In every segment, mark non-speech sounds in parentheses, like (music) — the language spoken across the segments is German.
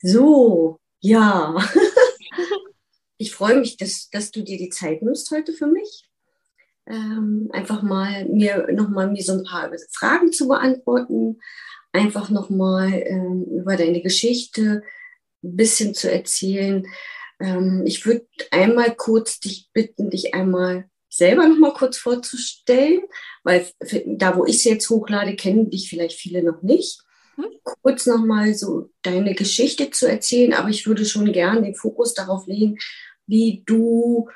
So, ja. ich freue mich, dass, dass du dir die Zeit nimmst heute für mich. Ähm, einfach mal mir nochmal mir so ein paar Fragen zu beantworten, einfach nochmal ähm, über deine Geschichte ein bisschen zu erzählen. Ähm, ich würde einmal kurz dich bitten, dich einmal selber nochmal kurz vorzustellen, weil da, wo ich es jetzt hochlade, kennen dich vielleicht viele noch nicht kurz nochmal so deine Geschichte zu erzählen, aber ich würde schon gern den Fokus darauf legen, wie du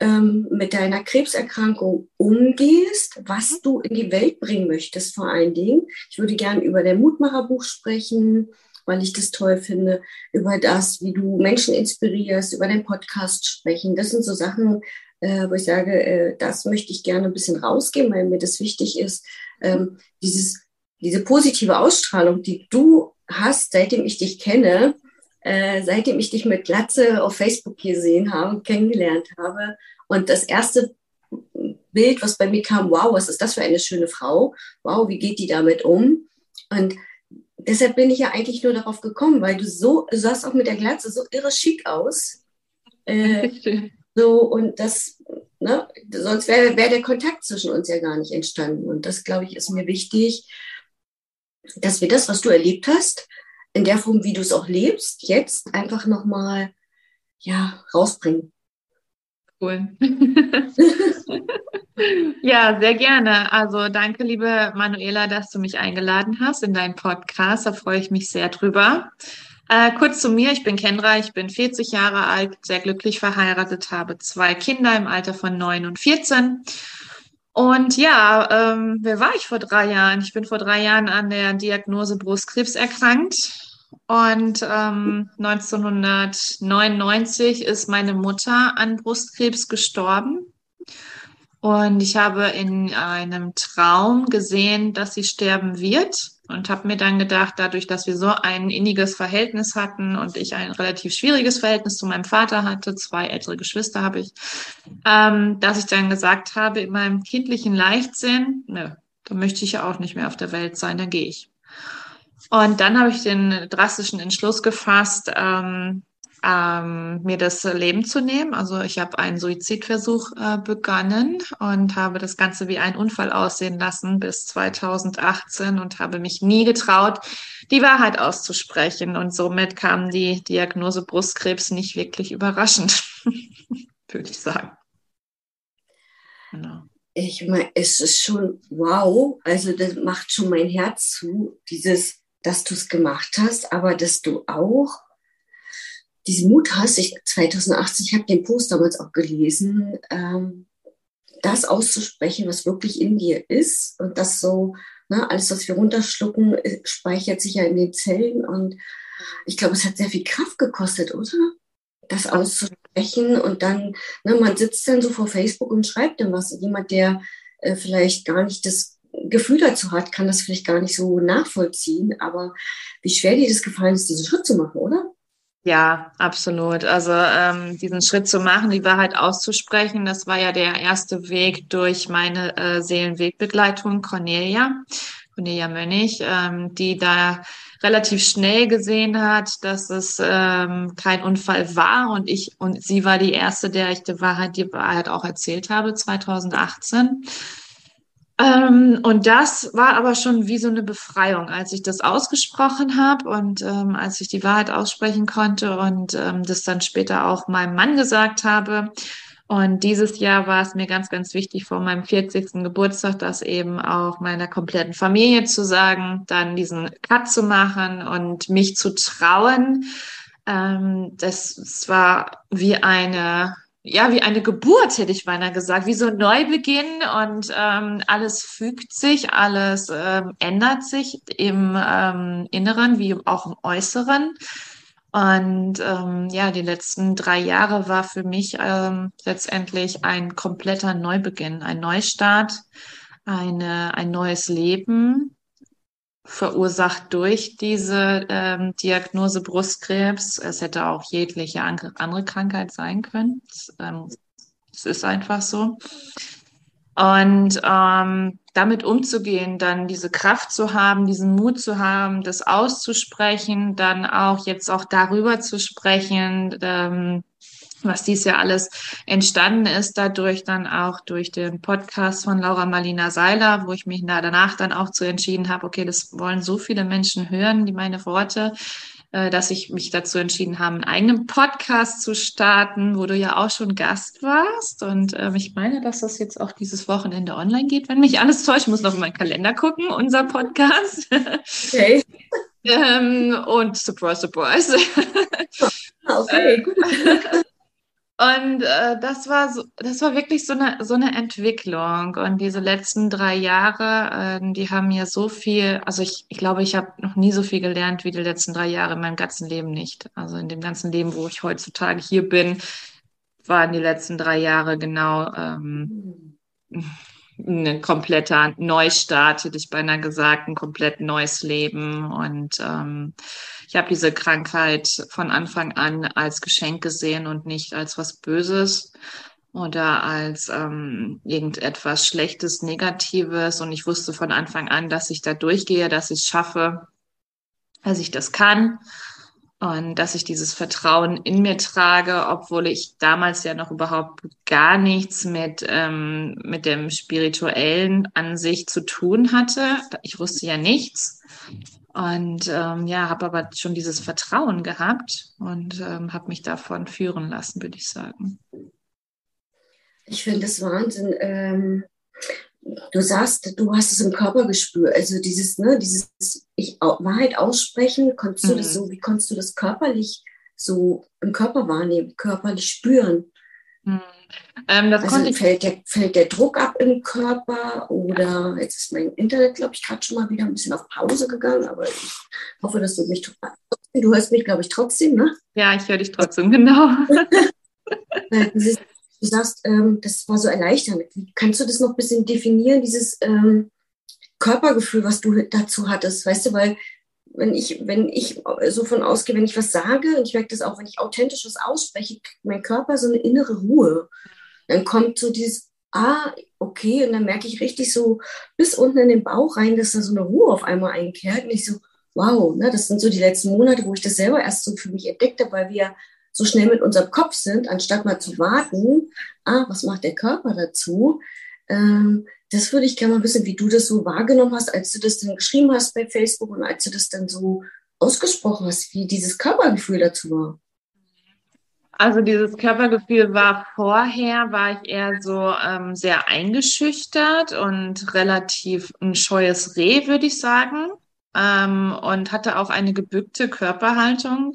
ähm, mit deiner Krebserkrankung umgehst, was du in die Welt bringen möchtest vor allen Dingen. Ich würde gern über dein Mutmacherbuch sprechen, weil ich das toll finde, über das, wie du Menschen inspirierst, über den Podcast sprechen. Das sind so Sachen, äh, wo ich sage, äh, das möchte ich gerne ein bisschen rausgeben, weil mir das wichtig ist, ähm, dieses diese positive Ausstrahlung, die du hast, seitdem ich dich kenne, äh, seitdem ich dich mit Glatze auf Facebook gesehen habe, kennengelernt habe. Und das erste Bild, was bei mir kam, wow, was ist das für eine schöne Frau? Wow, wie geht die damit um? Und deshalb bin ich ja eigentlich nur darauf gekommen, weil du so, du sahst auch mit der Glatze so irre schick aus. Äh, (laughs) so, und das, ne, sonst wäre wär der Kontakt zwischen uns ja gar nicht entstanden. Und das, glaube ich, ist mir wichtig, dass wir das, was du erlebt hast, in der Form, wie du es auch lebst, jetzt einfach nochmal ja, rausbringen. Cool. (laughs) ja, sehr gerne. Also danke, liebe Manuela, dass du mich eingeladen hast in deinen Podcast. Da freue ich mich sehr drüber. Äh, kurz zu mir, ich bin Kendra, ich bin 40 Jahre alt, sehr glücklich verheiratet, habe zwei Kinder im Alter von 9 und 14 und ja, ähm, wer war ich vor drei Jahren? Ich bin vor drei Jahren an der Diagnose Brustkrebs erkrankt. Und ähm, 1999 ist meine Mutter an Brustkrebs gestorben. Und ich habe in einem Traum gesehen, dass sie sterben wird und habe mir dann gedacht, dadurch, dass wir so ein inniges Verhältnis hatten und ich ein relativ schwieriges Verhältnis zu meinem Vater hatte, zwei ältere Geschwister habe ich, ähm, dass ich dann gesagt habe, in meinem kindlichen Leichtsinn, nö, da möchte ich ja auch nicht mehr auf der Welt sein, dann gehe ich. Und dann habe ich den drastischen Entschluss gefasst, ähm, ähm, mir das Leben zu nehmen. Also ich habe einen Suizidversuch äh, begonnen und habe das Ganze wie ein Unfall aussehen lassen bis 2018 und habe mich nie getraut, die Wahrheit auszusprechen. Und somit kam die Diagnose Brustkrebs nicht wirklich überraschend, (laughs) würde ich sagen. Genau. Ich meine, es ist schon wow, also das macht schon mein Herz zu, dieses, dass du es gemacht hast, aber dass du auch diesen Mut hast, ich 2018, ich habe den Post damals auch gelesen, ähm, das auszusprechen, was wirklich in dir ist und das so, ne, alles, was wir runterschlucken, äh, speichert sich ja in den Zellen und ich glaube, es hat sehr viel Kraft gekostet, oder? Das auszusprechen und dann, ne, man sitzt dann so vor Facebook und schreibt dann was. Jemand, der äh, vielleicht gar nicht das Gefühl dazu hat, kann das vielleicht gar nicht so nachvollziehen, aber wie schwer dir das gefallen ist, diesen Schritt zu machen, oder? Ja, absolut. Also ähm, diesen Schritt zu machen, die Wahrheit auszusprechen, das war ja der erste Weg durch meine äh, Seelenwegbegleitung Cornelia, Cornelia Mönnig, ähm, die da relativ schnell gesehen hat, dass es ähm, kein Unfall war und ich und sie war die erste, der ich die Wahrheit, die Wahrheit auch erzählt habe, 2018. Ähm, und das war aber schon wie so eine Befreiung, als ich das ausgesprochen habe und ähm, als ich die Wahrheit aussprechen konnte und ähm, das dann später auch meinem Mann gesagt habe. Und dieses Jahr war es mir ganz, ganz wichtig, vor meinem 40. Geburtstag das eben auch meiner kompletten Familie zu sagen, dann diesen Cut zu machen und mich zu trauen. Ähm, das, das war wie eine ja, wie eine Geburt, hätte ich beinahe gesagt, wie so ein Neubeginn und ähm, alles fügt sich, alles ähm, ändert sich im ähm, Inneren wie auch im Äußeren. Und ähm, ja, die letzten drei Jahre war für mich ähm, letztendlich ein kompletter Neubeginn, ein Neustart, eine, ein neues Leben, verursacht durch diese ähm, Diagnose Brustkrebs. Es hätte auch jegliche andere Krankheit sein können. Es, ähm, ist einfach so. Und ähm, damit umzugehen, dann diese Kraft zu haben, diesen Mut zu haben, das auszusprechen, dann auch jetzt auch darüber zu sprechen, ähm, was dies ja alles entstanden ist, dadurch dann auch durch den Podcast von Laura Marlina Seiler, wo ich mich danach dann auch zu entschieden habe, okay, das wollen so viele Menschen hören, die meine Worte, äh, dass ich mich dazu entschieden habe, einen eigenen Podcast zu starten, wo du ja auch schon Gast warst. Und ähm, ich meine, dass das jetzt auch dieses Wochenende online geht, wenn mich alles täuscht. Ich muss noch in meinen Kalender gucken, unser Podcast. Okay. (laughs) ähm, und surprise, surprise. (laughs) okay, gut. (laughs) Und äh, das war so, das war wirklich so eine so eine Entwicklung. Und diese letzten drei Jahre, äh, die haben mir so viel, also ich, ich glaube, ich habe noch nie so viel gelernt wie die letzten drei Jahre in meinem ganzen Leben nicht. Also in dem ganzen Leben, wo ich heutzutage hier bin, waren die letzten drei Jahre genau ähm, ein kompletter Neustart, hätte ich beinahe gesagt, ein komplett neues Leben. Und ähm, ich habe diese Krankheit von Anfang an als Geschenk gesehen und nicht als was Böses oder als ähm, irgendetwas Schlechtes, Negatives. Und ich wusste von Anfang an, dass ich da durchgehe, dass ich es schaffe, dass ich das kann und dass ich dieses Vertrauen in mir trage, obwohl ich damals ja noch überhaupt gar nichts mit, ähm, mit dem spirituellen an sich zu tun hatte. Ich wusste ja nichts. Und ähm, ja, habe aber schon dieses Vertrauen gehabt und ähm, habe mich davon führen lassen, würde ich sagen. Ich finde das Wahnsinn. Ähm, du sagst, du hast es im Körper gespürt. Also dieses, ne, dieses ich, Wahrheit aussprechen, konntest du das mhm. so, wie konntest du das körperlich so im Körper wahrnehmen, körperlich spüren? Mhm. Ähm, also fällt der, fällt der Druck ab im Körper oder jetzt ist mein Internet, glaube ich, gerade schon mal wieder ein bisschen auf Pause gegangen, aber ich hoffe, dass du mich, du hörst mich, glaube ich, trotzdem, ne? Ja, ich höre dich trotzdem, genau. (laughs) du sagst, ähm, das war so erleichternd. Kannst du das noch ein bisschen definieren, dieses ähm, Körpergefühl, was du dazu hattest, weißt du, weil wenn ich, wenn ich so von ausgehe, wenn ich was sage, und ich merke das auch, wenn ich authentisch was ausspreche, kriegt mein Körper so eine innere Ruhe. Dann kommt so dieses, ah, okay, und dann merke ich richtig so bis unten in den Bauch rein, dass da so eine Ruhe auf einmal einkehrt. Und ich so, wow, ne, das sind so die letzten Monate, wo ich das selber erst so für mich entdeckt habe, weil wir so schnell mit unserem Kopf sind, anstatt mal zu warten, ah, was macht der Körper dazu? Ähm, das würde ich gerne mal wissen, wie du das so wahrgenommen hast, als du das dann geschrieben hast bei Facebook und als du das dann so ausgesprochen hast, wie dieses Körpergefühl dazu war. Also dieses Körpergefühl war vorher, war ich eher so ähm, sehr eingeschüchtert und relativ ein scheues Reh, würde ich sagen. Ähm, und hatte auch eine gebückte Körperhaltung,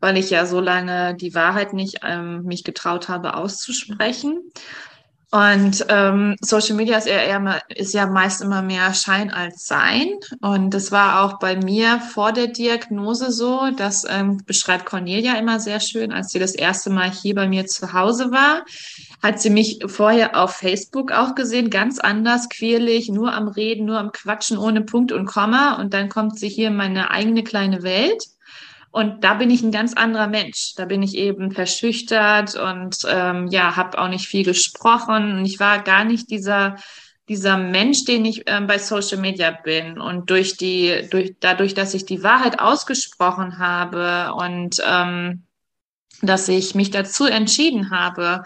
weil ich ja so lange die Wahrheit nicht ähm, mich getraut habe auszusprechen. Und ähm, Social Media ist, eher, eher, ist ja meist immer mehr Schein als Sein. Und das war auch bei mir vor der Diagnose so. Das ähm, beschreibt Cornelia immer sehr schön. Als sie das erste Mal hier bei mir zu Hause war, hat sie mich vorher auf Facebook auch gesehen, ganz anders, quirlig, nur am Reden, nur am Quatschen, ohne Punkt und Komma. Und dann kommt sie hier in meine eigene kleine Welt. Und da bin ich ein ganz anderer Mensch. Da bin ich eben verschüchtert und ähm, ja, habe auch nicht viel gesprochen. Und ich war gar nicht dieser dieser Mensch, den ich ähm, bei Social Media bin. Und durch die, durch dadurch, dass ich die Wahrheit ausgesprochen habe und ähm, dass ich mich dazu entschieden habe,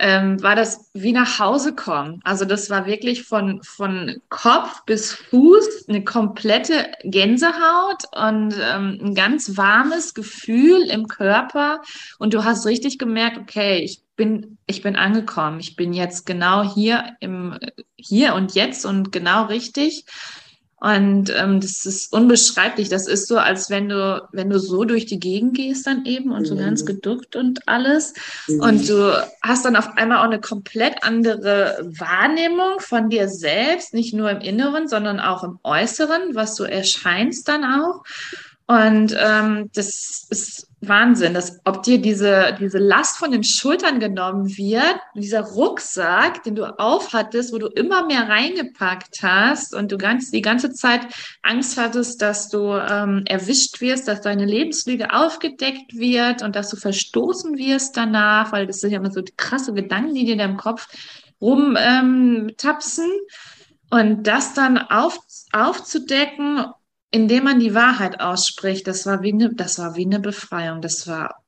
ähm, war das wie nach Hause kommen. Also das war wirklich von, von Kopf bis Fuß eine komplette Gänsehaut und ähm, ein ganz warmes Gefühl im Körper. Und du hast richtig gemerkt, okay, ich bin, ich bin angekommen. Ich bin jetzt genau hier im, hier und jetzt und genau richtig. Und ähm, das ist unbeschreiblich. Das ist so, als wenn du, wenn du so durch die Gegend gehst dann eben und so mhm. ganz geduckt und alles. Mhm. Und du hast dann auf einmal auch eine komplett andere Wahrnehmung von dir selbst, nicht nur im Inneren, sondern auch im Äußeren, was du erscheinst dann auch. Und ähm, das ist Wahnsinn, dass ob dir diese, diese Last von den Schultern genommen wird, dieser Rucksack, den du aufhattest, wo du immer mehr reingepackt hast und du ganz, die ganze Zeit Angst hattest, dass du ähm, erwischt wirst, dass deine Lebenslüge aufgedeckt wird und dass du verstoßen wirst danach, weil das sind ja immer so krasse Gedanken, die dir in deinem Kopf rumtapsen ähm, und das dann auf, aufzudecken, indem man die Wahrheit ausspricht, das war wie eine, das war wie eine Befreiung. Das war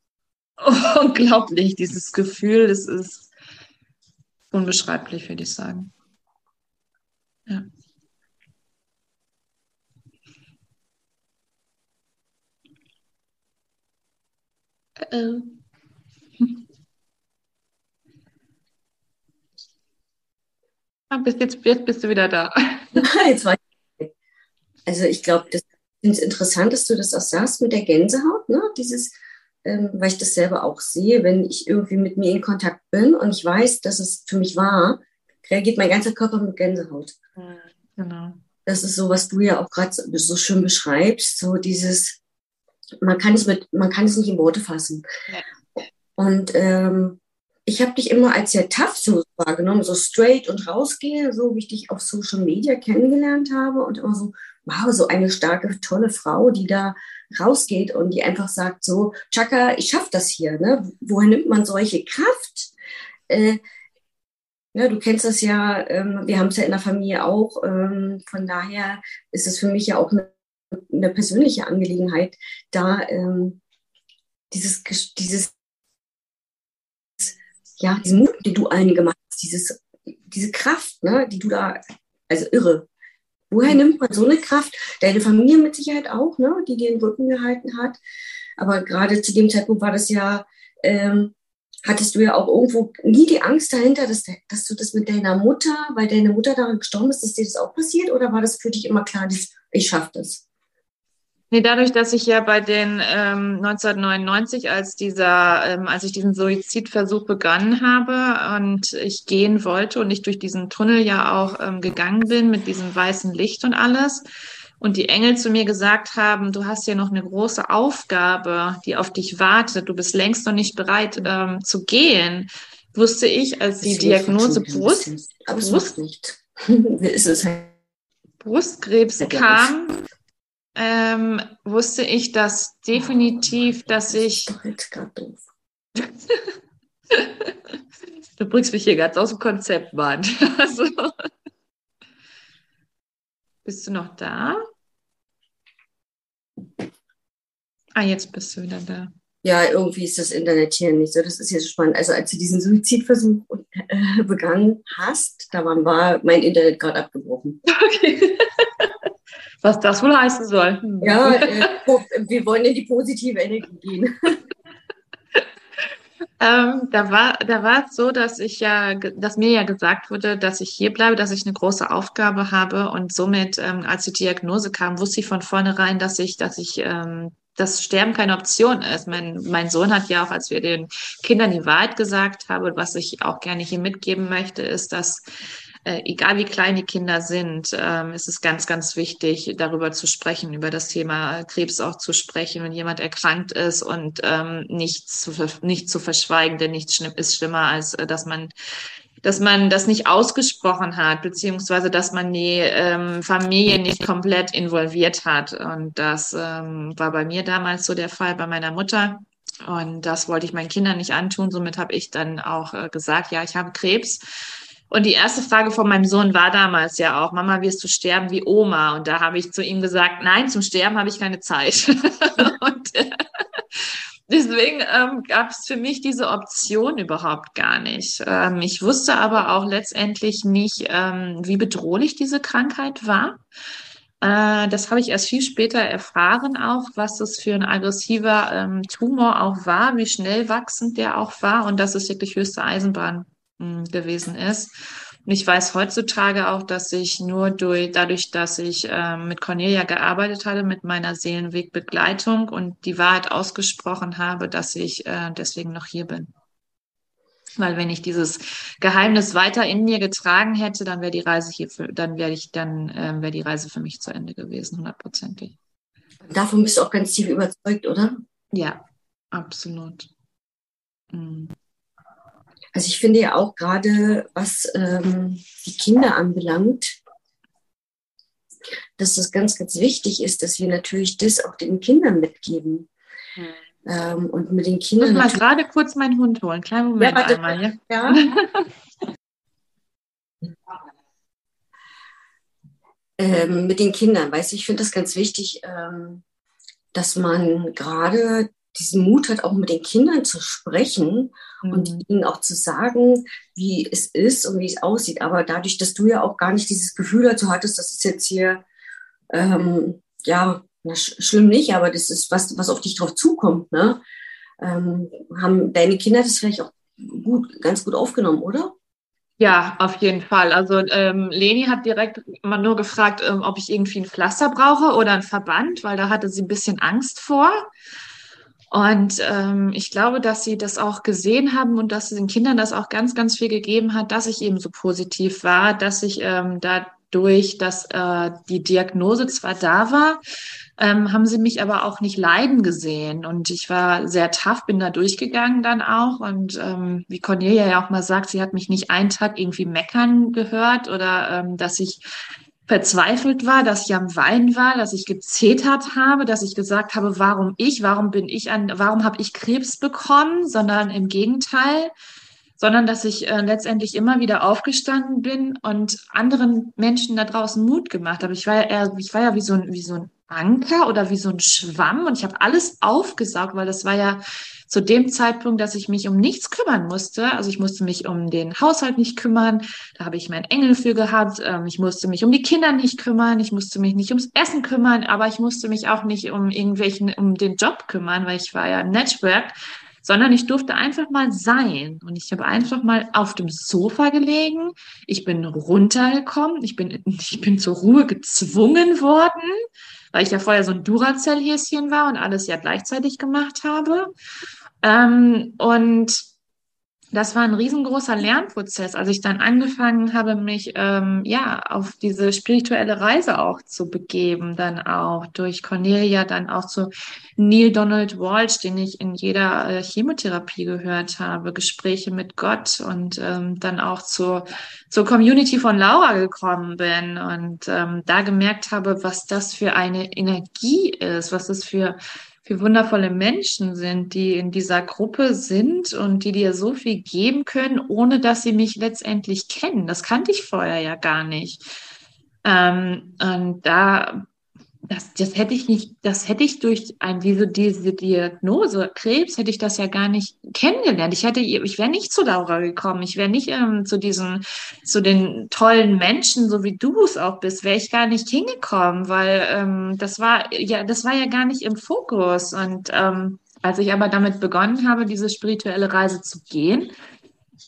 (laughs) unglaublich, dieses Gefühl, das ist unbeschreiblich, würde ich sagen. Ja. (laughs) Bis jetzt, jetzt bist du wieder da. (laughs) jetzt war. Also ich glaube, das ist interessant, dass du das auch sagst mit der Gänsehaut, ne? Dieses, ähm, weil ich das selber auch sehe, wenn ich irgendwie mit mir in Kontakt bin und ich weiß, dass es für mich war, reagiert mein ganzer Körper mit Gänsehaut. Genau. Das ist so, was du ja auch gerade so schön beschreibst, so dieses, man kann es mit, man kann es nicht in Worte fassen. Ja. Und ähm, ich habe dich immer als sehr tough so wahrgenommen, so straight und rausgehe, so wie ich dich auf Social Media kennengelernt habe und immer so, wow, so eine starke, tolle Frau, die da rausgeht und die einfach sagt so, Chaka, ich schaffe das hier. Ne? Woher nimmt man solche Kraft? Äh, ja, du kennst das ja, ähm, wir haben es ja in der Familie auch. Ähm, von daher ist es für mich ja auch eine, eine persönliche Angelegenheit, da ähm, dieses, dieses ja, diesen Mut, den du allen gemacht hast, dieses, diese Kraft, ne, die du da, also irre. Woher nimmt man so eine Kraft? Deine Familie mit Sicherheit auch, ne, die dir den Rücken gehalten hat. Aber gerade zu dem Zeitpunkt war das ja, ähm, hattest du ja auch irgendwo nie die Angst dahinter, dass, dass du das mit deiner Mutter, weil deine Mutter daran gestorben ist, dass dir das auch passiert? Oder war das für dich immer klar, ich schaffe das? Nee, dadurch, dass ich ja bei den ähm, 1999, als dieser, ähm, als ich diesen Suizidversuch begonnen habe und ich gehen wollte und ich durch diesen Tunnel ja auch ähm, gegangen bin mit diesem weißen Licht und alles und die Engel zu mir gesagt haben, du hast hier noch eine große Aufgabe, die auf dich wartet, du bist längst noch nicht bereit ähm, zu gehen, wusste ich, als die Diagnose Brust, Brust, (laughs) halt Brustkrebs kam, ähm, wusste ich, dass definitiv, dass ich. (laughs) du bringst mich hier ganz aus dem Konzept, Mann. (laughs) Also, bist du noch da? Ah, jetzt bist du wieder da. Ja, irgendwie ist das Internet hier nicht so. Das ist jetzt spannend. Also als du diesen Suizidversuch äh, begangen hast, da war mein Internet gerade abgebrochen. (laughs) Okay was das wohl heißen soll. Ja, (laughs) äh, wir wollen in die positive Energie gehen. Ähm, da war, da war es so, dass ich ja, dass mir ja gesagt wurde, dass ich hier bleibe, dass ich eine große Aufgabe habe und somit, ähm, als die Diagnose kam, wusste ich von vornherein, dass ich, dass ich, ähm, das Sterben keine Option ist. Mein, mein Sohn hat ja auch, als wir den Kindern die Wahrheit gesagt haben, was ich auch gerne hier mitgeben möchte, ist, dass äh, egal wie klein die Kinder sind, ähm, ist es ganz, ganz wichtig, darüber zu sprechen, über das Thema Krebs auch zu sprechen, wenn jemand erkrankt ist und ähm, nicht, zu, nicht zu verschweigen, denn nichts ist schlimmer, als äh, dass man dass man das nicht ausgesprochen hat, beziehungsweise dass man die ähm, Familie nicht komplett involviert hat. Und das ähm, war bei mir damals so der Fall, bei meiner Mutter. Und das wollte ich meinen Kindern nicht antun. Somit habe ich dann auch äh, gesagt, ja, ich habe Krebs. Und die erste Frage von meinem Sohn war damals ja auch, Mama, wirst du sterben wie Oma? Und da habe ich zu ihm gesagt, nein, zum Sterben habe ich keine Zeit. (laughs) und äh, deswegen ähm, gab es für mich diese Option überhaupt gar nicht. Ähm, ich wusste aber auch letztendlich nicht, ähm, wie bedrohlich diese Krankheit war. Äh, das habe ich erst viel später erfahren auch, was das für ein aggressiver ähm, Tumor auch war, wie schnell wachsend der auch war und dass es wirklich höchste Eisenbahn gewesen ist. Und ich weiß heutzutage auch, dass ich nur durch, dadurch, dass ich äh, mit Cornelia gearbeitet hatte, mit meiner Seelenwegbegleitung und die Wahrheit ausgesprochen habe, dass ich äh, deswegen noch hier bin. Weil wenn ich dieses Geheimnis weiter in mir getragen hätte, dann wäre die Reise hier, für, dann wäre ich, dann äh, wäre die Reise für mich zu Ende gewesen, hundertprozentig. Davon bist du auch ganz tief überzeugt, oder? Ja, absolut. Mhm. Also ich finde ja auch gerade, was ähm, die Kinder anbelangt, dass das ganz, ganz wichtig ist, dass wir natürlich das auch den Kindern mitgeben. Mhm. Ähm, und mit den Kindern. Ich muss mal gerade kurz meinen Hund holen. Kleinen Moment ja, einmal. Ja. (laughs) ähm, mit den Kindern, weißt du, ich finde das ganz wichtig, ähm, dass man gerade diesen Mut hat, auch mit den Kindern zu sprechen mhm. und ihnen auch zu sagen, wie es ist und wie es aussieht. Aber dadurch, dass du ja auch gar nicht dieses Gefühl dazu hattest, das ist jetzt hier, ähm, ja, na, sch schlimm nicht, aber das ist was, was auf dich drauf zukommt, ne? Ähm, haben deine Kinder das vielleicht auch gut, ganz gut aufgenommen, oder? Ja, auf jeden Fall. Also ähm, Leni hat direkt immer nur gefragt, ähm, ob ich irgendwie ein Pflaster brauche oder ein Verband, weil da hatte sie ein bisschen Angst vor. Und ähm, ich glaube, dass sie das auch gesehen haben und dass den Kindern das auch ganz, ganz viel gegeben hat, dass ich eben so positiv war, dass ich ähm, dadurch, dass äh, die Diagnose zwar da war, ähm, haben sie mich aber auch nicht leiden gesehen. Und ich war sehr tough, bin da durchgegangen dann auch. Und ähm, wie Cornelia ja auch mal sagt, sie hat mich nicht einen Tag irgendwie meckern gehört oder ähm, dass ich verzweifelt war, dass ich am Weinen war, dass ich gezetert habe, dass ich gesagt habe, warum ich, warum bin ich an, warum habe ich Krebs bekommen, sondern im Gegenteil, sondern dass ich äh, letztendlich immer wieder aufgestanden bin und anderen Menschen da draußen Mut gemacht habe. Ich war ja eher, ich war ja wie so ein, wie so ein Anker oder wie so ein Schwamm und ich habe alles aufgesaugt, weil das war ja zu dem Zeitpunkt, dass ich mich um nichts kümmern musste. Also ich musste mich um den Haushalt nicht kümmern, da habe ich meinen Engel für gehabt. Ähm, ich musste mich um die Kinder nicht kümmern, ich musste mich nicht ums Essen kümmern, aber ich musste mich auch nicht um irgendwelchen, um den Job kümmern, weil ich war ja im Network sondern ich durfte einfach mal sein. Und ich habe einfach mal auf dem Sofa gelegen. Ich bin runtergekommen. Ich bin, (laughs) ich bin zur Ruhe gezwungen worden weil ich ja vorher so ein Duracell-Häschen war und alles ja gleichzeitig gemacht habe. Ähm, und das war ein riesengroßer Lernprozess, als ich dann angefangen habe, mich ähm, ja auf diese spirituelle Reise auch zu begeben, dann auch durch Cornelia, dann auch zu Neil Donald Walsh, den ich in jeder äh, Chemotherapie gehört habe, Gespräche mit Gott und ähm, dann auch zur zur Community von Laura gekommen bin und ähm, da gemerkt habe, was das für eine Energie ist, was das für für wundervolle Menschen sind, die in dieser Gruppe sind und die dir so viel geben können, ohne dass sie mich letztendlich kennen. Das kannte ich vorher ja gar nicht. Ähm, und da das, das hätte ich nicht, das hätte ich durch ein, diese, diese Diagnose Krebs hätte ich das ja gar nicht kennengelernt. Ich hätte, ich wäre nicht zu Laura gekommen. Ich wäre nicht ähm, zu diesen, zu den tollen Menschen, so wie du es auch bist, wäre ich gar nicht hingekommen, weil ähm, das war ja, das war ja gar nicht im Fokus. Und ähm, als ich aber damit begonnen habe, diese spirituelle Reise zu gehen,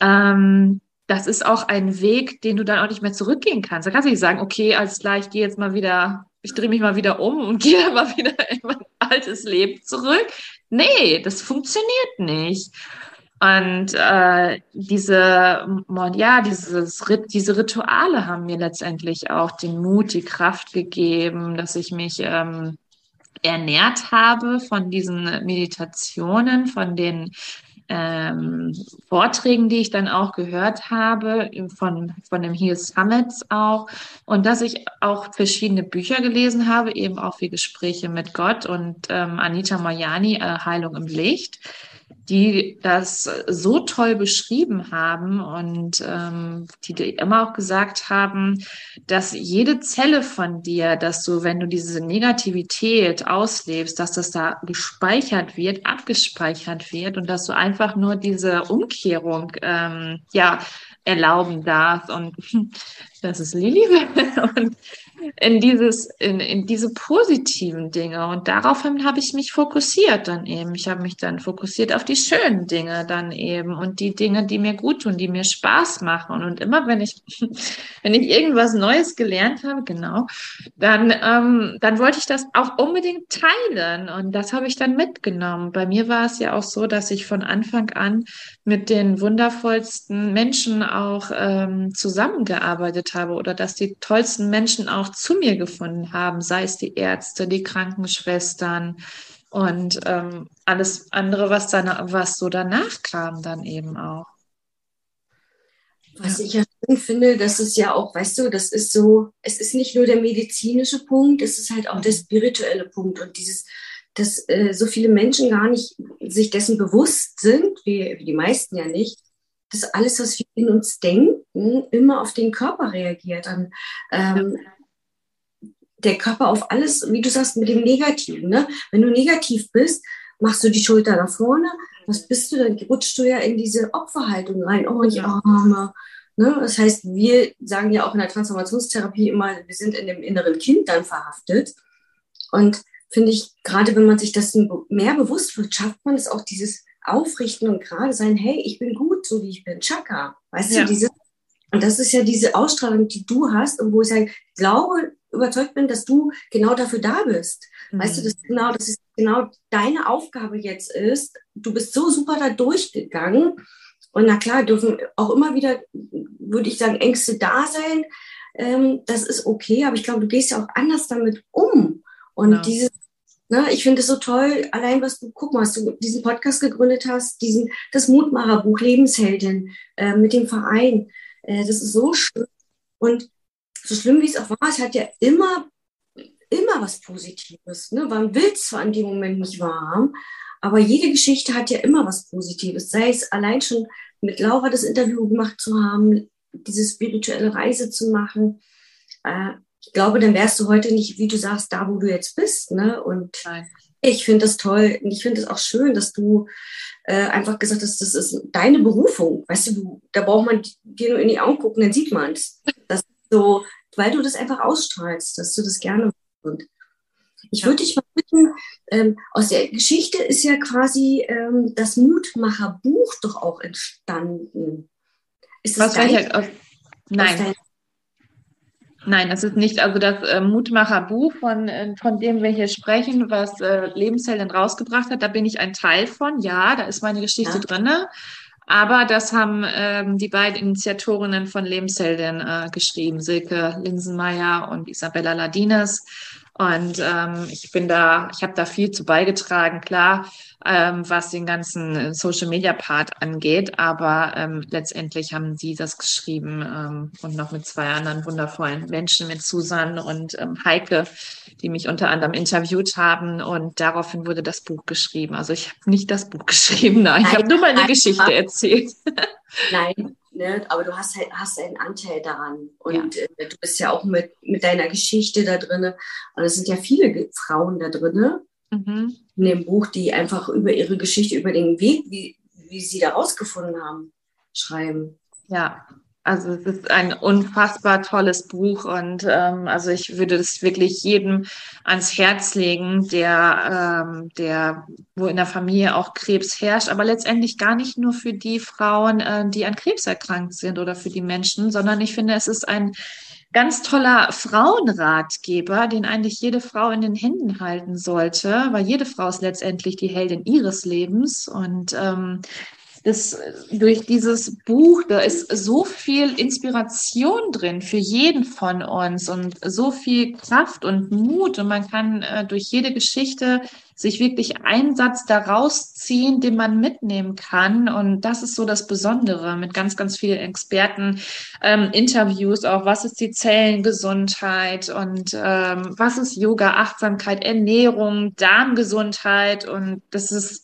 ähm, das ist auch ein Weg, den du dann auch nicht mehr zurückgehen kannst. Da kannst du nicht sagen, okay, alles klar, ich gehe jetzt mal wieder ich drehe mich mal wieder um und (laughs) gehe mal wieder in mein altes Leben zurück. Nee, das funktioniert nicht. Und äh, diese, ja, dieses, diese Rituale haben mir letztendlich auch den Mut, die Kraft gegeben, dass ich mich ähm, ernährt habe von diesen Meditationen, von den ähm, Vorträgen, die ich dann auch gehört habe, von, von dem Heal Summits auch. Und dass ich auch verschiedene Bücher gelesen habe, eben auch wie Gespräche mit Gott und ähm, Anita Moyani, äh, Heilung im Licht die das so toll beschrieben haben und ähm, die, die immer auch gesagt haben, dass jede Zelle von dir, dass du, wenn du diese Negativität auslebst, dass das da gespeichert wird, abgespeichert wird und dass du einfach nur diese Umkehrung ähm, ja erlauben darfst. Und (laughs) das ist Lili (laughs) und in dieses, in, in diese positiven Dinge. Und daraufhin habe ich mich fokussiert dann eben. Ich habe mich dann fokussiert auf die schönen Dinge dann eben und die Dinge, die mir gut tun, die mir Spaß machen. Und immer wenn ich, (laughs) wenn ich irgendwas Neues gelernt habe, genau, dann, ähm, dann wollte ich das auch unbedingt teilen. Und das habe ich dann mitgenommen. Bei mir war es ja auch so, dass ich von Anfang an mit den wundervollsten Menschen auch ähm, zusammengearbeitet habe oder dass die tollsten Menschen auch zu mir gefunden haben, sei es die Ärzte, die Krankenschwestern und ähm, alles andere, was, dann, was so danach kam, dann eben auch. Was ich ja schön finde, das ist ja auch, weißt du, das ist so, es ist nicht nur der medizinische Punkt, es ist halt auch der spirituelle Punkt und dieses, dass äh, so viele Menschen gar nicht sich dessen bewusst sind, wie, wie die meisten ja nicht, dass alles, was wir in uns denken, immer auf den Körper reagiert. Und, ähm, der Körper auf alles, wie du sagst, mit dem Negativen. Ne? Wenn du negativ bist, machst du die Schulter nach vorne. Was bist du? Dann rutschst du ja in diese Opferhaltung rein. Oh, ich arme. Ne? Das heißt, wir sagen ja auch in der Transformationstherapie immer, wir sind in dem inneren Kind dann verhaftet. Und finde ich, gerade wenn man sich das mehr bewusst wird, schafft man es auch dieses Aufrichten und gerade sein, hey, ich bin gut, so wie ich bin, Chaka. Weißt ja. du, diese, und das ist ja diese Ausstrahlung, die du hast und wo ich ja glaube, überzeugt bin, dass du genau dafür da bist. Mhm. Weißt du, dass genau, das ist genau deine Aufgabe jetzt ist. Du bist so super da durchgegangen. Und na klar, dürfen auch immer wieder, würde ich sagen, Ängste da sein. Ähm, das ist okay, aber ich glaube, du gehst ja auch anders damit um. Und genau. dieses, ne, ich finde es so toll, allein was du, guck mal, was du diesen Podcast gegründet hast, diesen, das Mutmacherbuch Lebensheldin äh, mit dem Verein. Äh, das ist so schön. Und so schlimm wie es auch war, es hat ja immer, immer was Positives. Ne? Man will zwar in dem Moment nicht wahrhaben, aber jede Geschichte hat ja immer was Positives. Sei es allein schon mit Laura das Interview gemacht zu haben, diese spirituelle Reise zu machen. Äh, ich glaube, dann wärst du heute nicht, wie du sagst, da, wo du jetzt bist. Ne? Und Nein. ich finde das toll. Und ich finde es auch schön, dass du äh, einfach gesagt hast, das ist deine Berufung. Weißt du, da braucht man dir nur in die Augen gucken, dann sieht man es. Das so, weil du das einfach ausstrahlst, dass du das gerne machst. Ich würde dich mal bitten, ähm, aus der Geschichte ist ja quasi ähm, das Mutmacherbuch doch auch entstanden. Ist das Was dein, aus, Nein. Nein, das ist nicht, also das äh, Mutmacherbuch, von, äh, von dem wir hier sprechen, was äh, Lebenshelden rausgebracht hat, da bin ich ein Teil von, ja, da ist meine Geschichte ja. drinne. Aber das haben ähm, die beiden Initiatorinnen von Lebenshelden äh, geschrieben, Silke Linsenmeier und Isabella Ladines. Und ähm, ich bin da, ich habe da viel zu beigetragen, klar, ähm, was den ganzen Social Media Part angeht. Aber ähm, letztendlich haben sie das geschrieben ähm, und noch mit zwei anderen wundervollen Menschen, mit Susan und ähm, Heike, die mich unter anderem interviewt haben. Und daraufhin wurde das Buch geschrieben. Also ich habe nicht das Buch (laughs) geschrieben, nein, ich habe nur meine nein, Geschichte erzählt. Nein, ne? aber du hast halt hast einen Anteil daran. Und ja. äh, du bist ja auch mit, mit deiner Geschichte da drin. Und es sind ja viele Frauen da drin mhm. in dem Buch, die einfach über ihre Geschichte, über den Weg, wie, wie sie da rausgefunden haben, schreiben. Ja, also es ist ein unfassbar tolles Buch und ähm, also ich würde das wirklich jedem ans Herz legen, der, ähm, der, wo in der Familie auch Krebs herrscht, aber letztendlich gar nicht nur für die Frauen, äh, die an Krebs erkrankt sind oder für die Menschen, sondern ich finde, es ist ein ganz toller Frauenratgeber, den eigentlich jede Frau in den Händen halten sollte, weil jede Frau ist letztendlich die Heldin ihres Lebens und ähm, das, durch dieses Buch, da ist so viel Inspiration drin für jeden von uns und so viel Kraft und Mut und man kann äh, durch jede Geschichte sich wirklich einen Satz daraus ziehen, den man mitnehmen kann. Und das ist so das Besondere mit ganz, ganz vielen Experten, ähm, Interviews auch, was ist die Zellengesundheit und ähm, was ist Yoga, Achtsamkeit, Ernährung, Darmgesundheit. Und das ist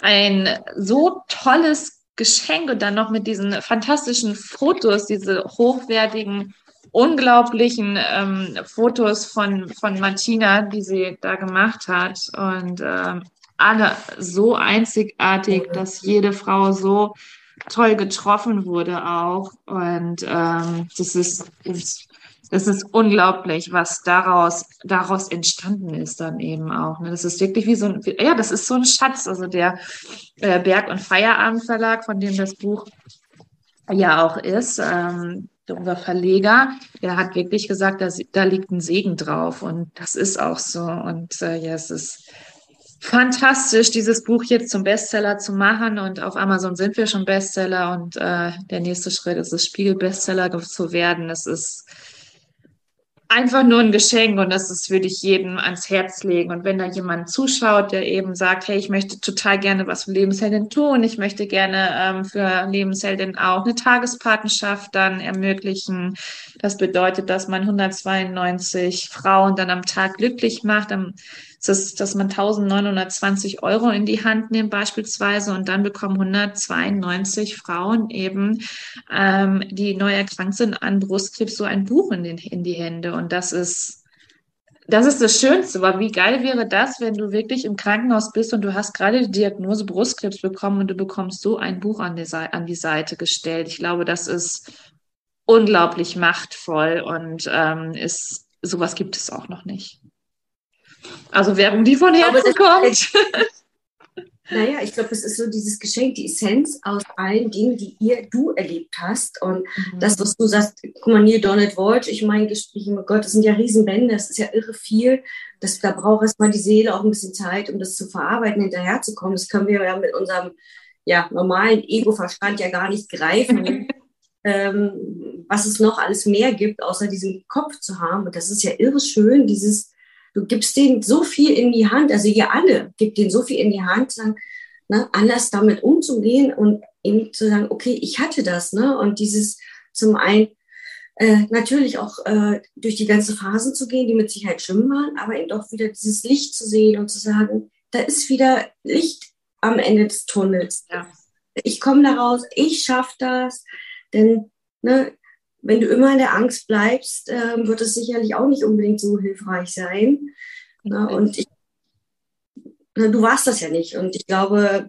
ein so tolles Geschenk und dann noch mit diesen fantastischen Fotos, diese hochwertigen, unglaublichen ähm, Fotos von, von Martina, die sie da gemacht hat. Und ähm, alle so einzigartig, dass jede Frau so toll getroffen wurde auch. Und ähm, das ist, ist das ist unglaublich, was daraus, daraus entstanden ist dann eben auch. Ne? Das ist wirklich wie so ein, ja, das ist so ein Schatz. Also der äh, Berg- und Feierabend Verlag, von dem das Buch ja auch ist, ähm, unser Verleger, der hat wirklich gesagt, da, da liegt ein Segen drauf. Und das ist auch so. Und äh, ja, es ist fantastisch, dieses Buch jetzt zum Bestseller zu machen. Und auf Amazon sind wir schon Bestseller. Und äh, der nächste Schritt ist es, Spiegel-Bestseller zu werden. Es ist einfach nur ein Geschenk und das ist, würde ich jedem ans Herz legen. Und wenn da jemand zuschaut, der eben sagt, hey, ich möchte total gerne was für Lebensheldin tun, ich möchte gerne ähm, für Lebensheldin auch eine Tagespartnerschaft dann ermöglichen. Das bedeutet, dass man 192 Frauen dann am Tag glücklich macht. Am dass, dass man 1920 Euro in die Hand nimmt beispielsweise und dann bekommen 192 Frauen eben, ähm, die neu erkrankt sind an Brustkrebs, so ein Buch in, den, in die Hände. Und das ist das ist das Schönste, aber wie geil wäre das, wenn du wirklich im Krankenhaus bist und du hast gerade die Diagnose Brustkrebs bekommen und du bekommst so ein Buch an die, an die Seite gestellt. Ich glaube, das ist unglaublich machtvoll und ähm, ist, sowas gibt es auch noch nicht. Also Werbung, die von Herzen kommt. Naja, ich glaube, es ist so dieses Geschenk, die Essenz aus allen Dingen, die ihr, du erlebt hast. Und mhm. das, was du sagst, guck mal, hier Donald Walsh, ich meine Gespräche mit Gott, das sind ja Riesenbände, das ist ja irre viel. Das, da braucht erstmal die Seele auch ein bisschen Zeit, um das zu verarbeiten, hinterherzukommen. Das können wir ja mit unserem ja, normalen Ego-Verstand ja gar nicht greifen. (laughs) ähm, was es noch alles mehr gibt, außer diesen Kopf zu haben. Und das ist ja irre schön, dieses du gibst denen so viel in die Hand, also ihr alle gibt denen so viel in die Hand, sagen, ne, anders damit umzugehen und eben zu sagen, okay, ich hatte das, ne? Und dieses zum einen äh, natürlich auch äh, durch die ganzen Phasen zu gehen, die mit Sicherheit schlimm waren, aber eben auch wieder dieses Licht zu sehen und zu sagen, da ist wieder Licht am Ende des Tunnels. Ja. Ich komme da raus, ich schaffe das, denn ne, wenn du immer in der Angst bleibst, äh, wird es sicherlich auch nicht unbedingt so hilfreich sein. Na, und ich, na, du warst das ja nicht. Und ich glaube,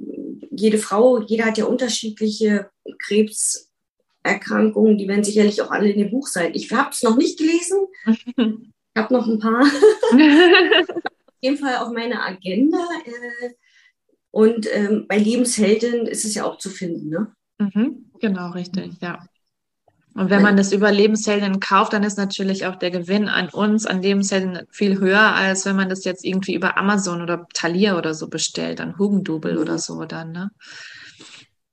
jede Frau, jeder hat ja unterschiedliche Krebserkrankungen, die werden sicherlich auch alle in dem Buch sein. Ich habe es noch nicht gelesen. (laughs) Ich habe noch ein paar. (laughs) auf jeden Fall auf meiner Agenda. Äh, und ähm, bei Lebenshelden ist es ja auch zu finden. Ne? Mhm, genau, richtig, ja. Und wenn man das über Lebenshelden kauft, dann ist natürlich auch der Gewinn an uns, an Lebenshelden viel höher, als wenn man das jetzt irgendwie über Amazon oder Thalia oder so bestellt, an Hugendubel mhm. oder so dann, ne?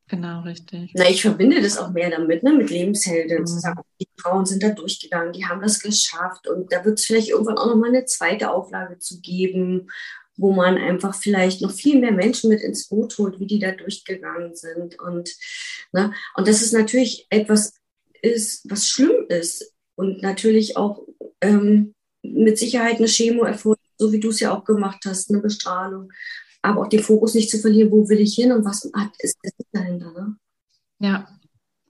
Genau, richtig. Na, ich verbinde das auch mehr damit, ne, mit Lebenshelden. Mhm. Sagen, die Frauen sind da durchgegangen, die haben das geschafft und da wird es vielleicht irgendwann auch nochmal eine zweite Auflage zu geben, wo man einfach vielleicht noch viel mehr Menschen mit ins Boot holt, wie die da durchgegangen sind. Und, ne, und das ist natürlich etwas ist, was schlimm ist und natürlich auch ähm, mit Sicherheit eine Chemo erfolgt, so wie du es ja auch gemacht hast, eine Bestrahlung. Aber auch den Fokus nicht zu verlieren, wo will ich hin und was ist dahinter. Ne? Ja,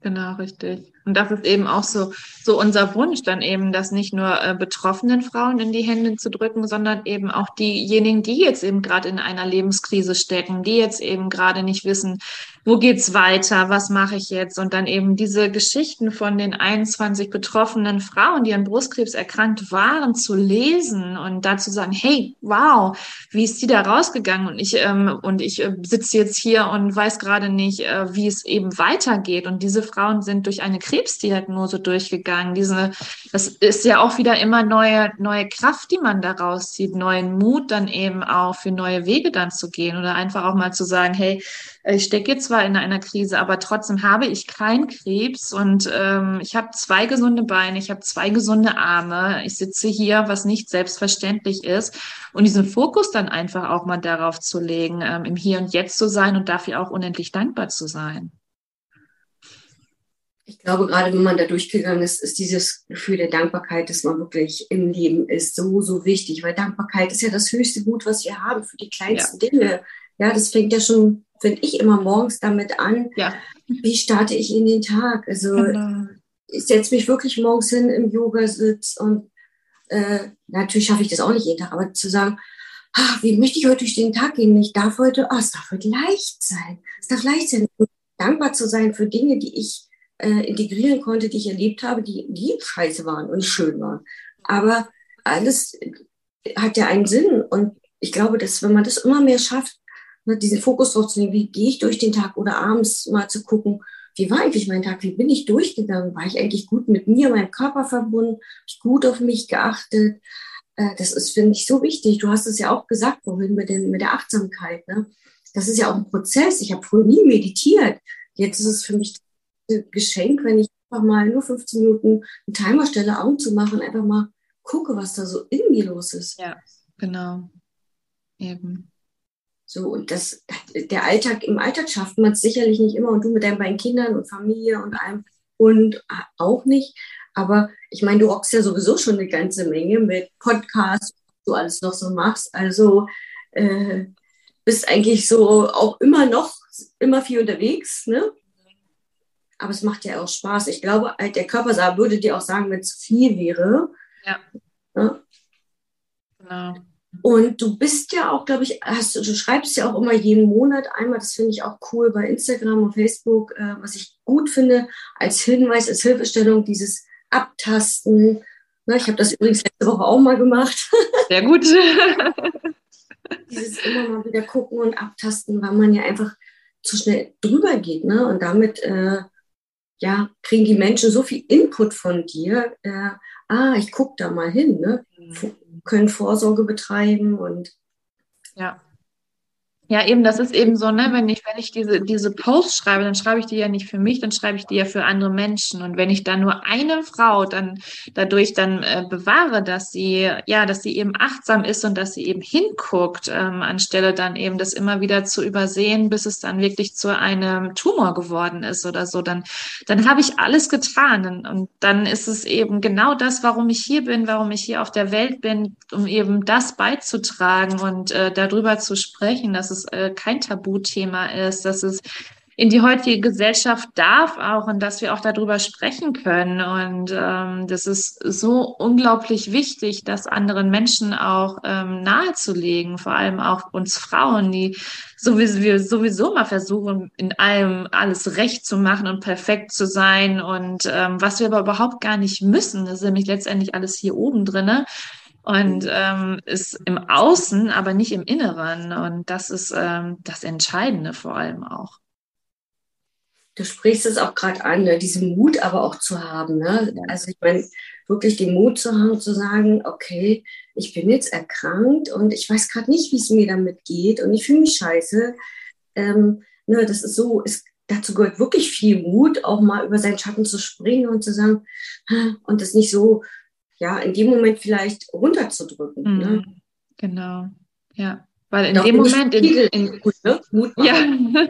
genau, richtig. Und das ist eben auch so, so unser Wunsch, dann eben, das nicht nur äh, betroffenen Frauen in die Hände zu drücken, sondern eben auch diejenigen, die jetzt eben gerade in einer Lebenskrise stecken, die jetzt eben gerade nicht wissen, wo geht's weiter, was mache ich jetzt? Und dann eben diese Geschichten von den 21 betroffenen Frauen, die an Brustkrebs erkrankt waren, zu lesen und dazu sagen, hey, wow, wie ist die da rausgegangen? Und ich, ähm, und ich äh, sitze jetzt hier und weiß gerade nicht, äh, wie es eben weitergeht. Und diese Frauen sind durch eine Krise Krebsdiagnose durchgegangen. Diese, das ist ja auch wieder immer neue, neue Kraft, die man daraus zieht, neuen Mut dann eben auch für neue Wege dann zu gehen oder einfach auch mal zu sagen, hey, ich stecke zwar in einer Krise, aber trotzdem habe ich keinen Krebs und ähm, ich habe zwei gesunde Beine, ich habe zwei gesunde Arme, ich sitze hier, was nicht selbstverständlich ist. Und diesen Fokus dann einfach auch mal darauf zu legen, ähm, im Hier und Jetzt zu sein und dafür auch unendlich dankbar zu sein. Ich glaube, gerade wenn man da durchgegangen ist, ist dieses Gefühl der Dankbarkeit, dass man wirklich im Leben ist, so, so wichtig, weil Dankbarkeit ist ja das höchste Gut, was wir haben für die kleinsten ja. Dinge. Ja, das fängt ja schon, finde ich, immer morgens damit an. Ja. Wie starte ich in den Tag? Also, genau. ich setze mich wirklich morgens hin im Yoga-Sitz und äh, natürlich schaffe ich das auch nicht jeden Tag, aber zu sagen, ach, wie möchte ich heute durch den Tag gehen? Ich darf heute, oh, es darf heute leicht sein. Es darf leicht sein, dankbar zu sein für Dinge, die ich äh, integrieren konnte, die ich erlebt habe, die, die scheiße waren und schön waren. Aber alles hat ja einen Sinn. Und ich glaube, dass wenn man das immer mehr schafft, ne, diesen Fokus drauf zu nehmen, wie gehe ich durch den Tag oder abends mal zu gucken, wie war eigentlich mein Tag, wie bin ich durchgegangen, war ich eigentlich gut mit mir, meinem Körper verbunden, gut auf mich geachtet. Äh, das ist, finde ich, so wichtig. Du hast es ja auch gesagt vorhin mit, den, mit der Achtsamkeit. Ne? Das ist ja auch ein Prozess. Ich habe früher nie meditiert. Jetzt ist es für mich Geschenk, wenn ich einfach mal nur 15 Minuten einen Timer stelle, Augen zu machen, einfach mal gucke, was da so in mir los ist. Ja, genau. Eben. So, und das, der Alltag, im Alltag schafft man es sicherlich nicht immer und du mit deinen beiden Kindern und Familie und einem und auch nicht. Aber ich meine, du rockst ja sowieso schon eine ganze Menge mit Podcasts, was du alles noch so machst. Also äh, bist eigentlich so auch immer noch immer viel unterwegs, ne? Aber es macht ja auch Spaß. Ich glaube, halt der Körper würde dir auch sagen, wenn es zu viel wäre. Ja. Ne? Genau. Und du bist ja auch, glaube ich, hast, du schreibst ja auch immer jeden Monat einmal, das finde ich auch cool bei Instagram und Facebook, äh, was ich gut finde, als Hinweis, als Hilfestellung, dieses Abtasten. Ne, ich habe das übrigens letzte Woche auch mal gemacht. (laughs) Sehr gut. (laughs) dieses immer mal wieder gucken und abtasten, weil man ja einfach zu schnell drüber geht. Ne? Und damit äh, ja, kriegen die Menschen so viel Input von dir. Äh, ah, ich gucke da mal hin. Ne? Mhm können Vorsorge betreiben und ja. Ja, eben, das ist eben so, ne, wenn ich, wenn ich diese, diese Posts schreibe, dann schreibe ich die ja nicht für mich, dann schreibe ich die ja für andere Menschen. Und wenn ich dann nur eine Frau dann dadurch dann äh, bewahre, dass sie, ja, dass sie eben achtsam ist und dass sie eben hinguckt, ähm, anstelle dann eben das immer wieder zu übersehen, bis es dann wirklich zu einem Tumor geworden ist oder so, dann, dann habe ich alles getan. Und dann ist es eben genau das, warum ich hier bin, warum ich hier auf der Welt bin, um eben das beizutragen und äh, darüber zu sprechen, dass es es äh, kein Tabuthema ist, dass es in die heutige Gesellschaft darf auch und dass wir auch darüber sprechen können. Und ähm, das ist so unglaublich wichtig, das anderen Menschen auch ähm, nahezulegen, vor allem auch uns Frauen, die sowieso, wir sowieso mal versuchen, in allem alles recht zu machen und perfekt zu sein. Und ähm, was wir aber überhaupt gar nicht müssen, das ist nämlich letztendlich alles hier oben drinne und ähm, ist im Außen, aber nicht im Inneren. Und das ist ähm, das Entscheidende vor allem auch. Du sprichst es auch gerade an, ne? diesen Mut aber auch zu haben. Ne? Also ich meine, wirklich den Mut zu haben, zu sagen, okay, ich bin jetzt erkrankt und ich weiß gerade nicht, wie es mir damit geht und ich fühle mich scheiße. Ähm, ne, das ist so, es, dazu gehört wirklich viel Mut, auch mal über seinen Schatten zu springen und zu sagen, und das nicht so ja, in dem Moment vielleicht runterzudrücken. Ne? Mhm. Ne? Genau, ja. Weil in Doch dem Moment, in, in, gut, ne? Mut ja. (laughs)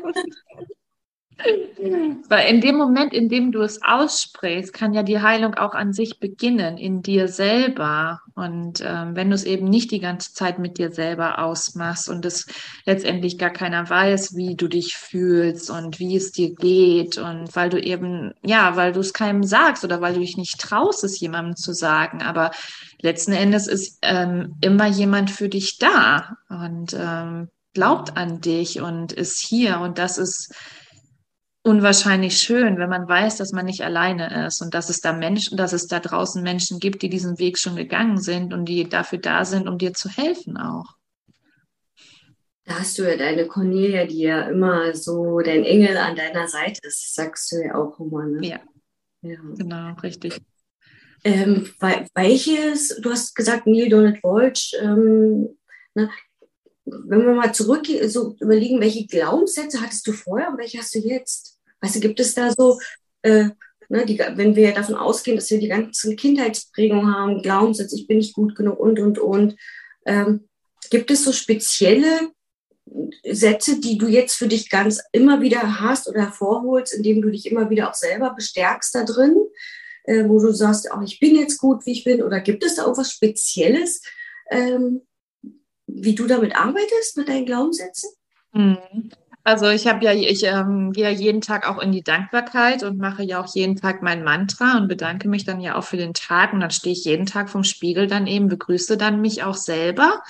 Weil in dem Moment, in dem du es aussprichst, kann ja die Heilung auch an sich beginnen, in dir selber. Und ähm, wenn du es eben nicht die ganze Zeit mit dir selber ausmachst und es letztendlich gar keiner weiß, wie du dich fühlst und wie es dir geht und weil du eben, ja, weil du es keinem sagst oder weil du dich nicht traust, es jemandem zu sagen. Aber letzten Endes ist ähm, immer jemand für dich da und ähm, glaubt an dich und ist hier. Und das ist unwahrscheinlich schön, wenn man weiß, dass man nicht alleine ist und dass es da Menschen, dass es da draußen Menschen gibt, die diesen Weg schon gegangen sind und die dafür da sind, um dir zu helfen auch. Da hast du ja deine Cornelia, die ja immer so dein Engel an deiner Seite ist, sagst du ja auch immer. Ne? Ja. ja. Genau, richtig. Ähm, welches, du hast gesagt, Neil Donald Walsh, ähm, ne, wenn wir mal zurück so überlegen, welche Glaubenssätze hattest du vorher und welche hast du jetzt? Also gibt es da so, äh, ne, die, wenn wir davon ausgehen, dass wir die ganzen Kindheitsprägungen haben, Glaubenssätze, ich bin nicht gut genug und, und, und, ähm, gibt es so spezielle Sätze, die du jetzt für dich ganz immer wieder hast oder hervorholst, indem du dich immer wieder auch selber bestärkst da drin, äh, wo du sagst, auch ich bin jetzt gut, wie ich bin, oder gibt es da irgendwas Spezielles, ähm, wie du damit arbeitest, mit deinen Glaubenssätzen? Mhm. Also ich habe ja, ich ähm, gehe ja jeden Tag auch in die Dankbarkeit und mache ja auch jeden Tag mein Mantra und bedanke mich dann ja auch für den Tag. Und dann stehe ich jeden Tag vom Spiegel dann eben, begrüße dann mich auch selber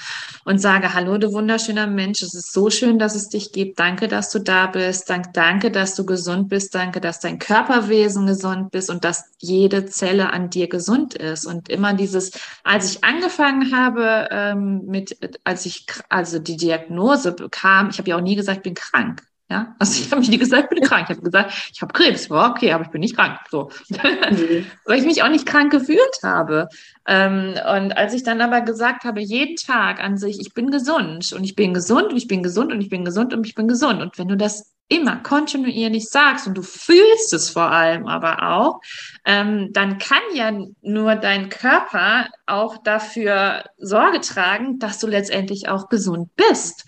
und sage, hallo, du wunderschöner Mensch, es ist so schön, dass es dich gibt. Danke, dass du da bist. Dank, danke, dass du gesund bist. Danke, dass dein Körperwesen gesund bist und dass jede Zelle an dir gesund ist. Und immer dieses, als ich angefangen habe ähm, mit, als ich also die Diagnose bekam, ich habe ja auch nie gesagt, ich bin krank. Ja, also ich habe mich nie gesagt, ich bin krank. Ich habe gesagt, ich habe Krebs. Ja, okay, aber ich bin nicht krank. So, mhm. (laughs) weil ich mich auch nicht krank gefühlt habe. Ähm, und als ich dann aber gesagt habe, jeden Tag an sich, ich bin gesund und ich bin gesund und ich bin gesund und ich bin gesund und ich bin gesund. Und wenn du das immer kontinuierlich sagst und du fühlst es vor allem aber auch, ähm, dann kann ja nur dein Körper auch dafür Sorge tragen, dass du letztendlich auch gesund bist.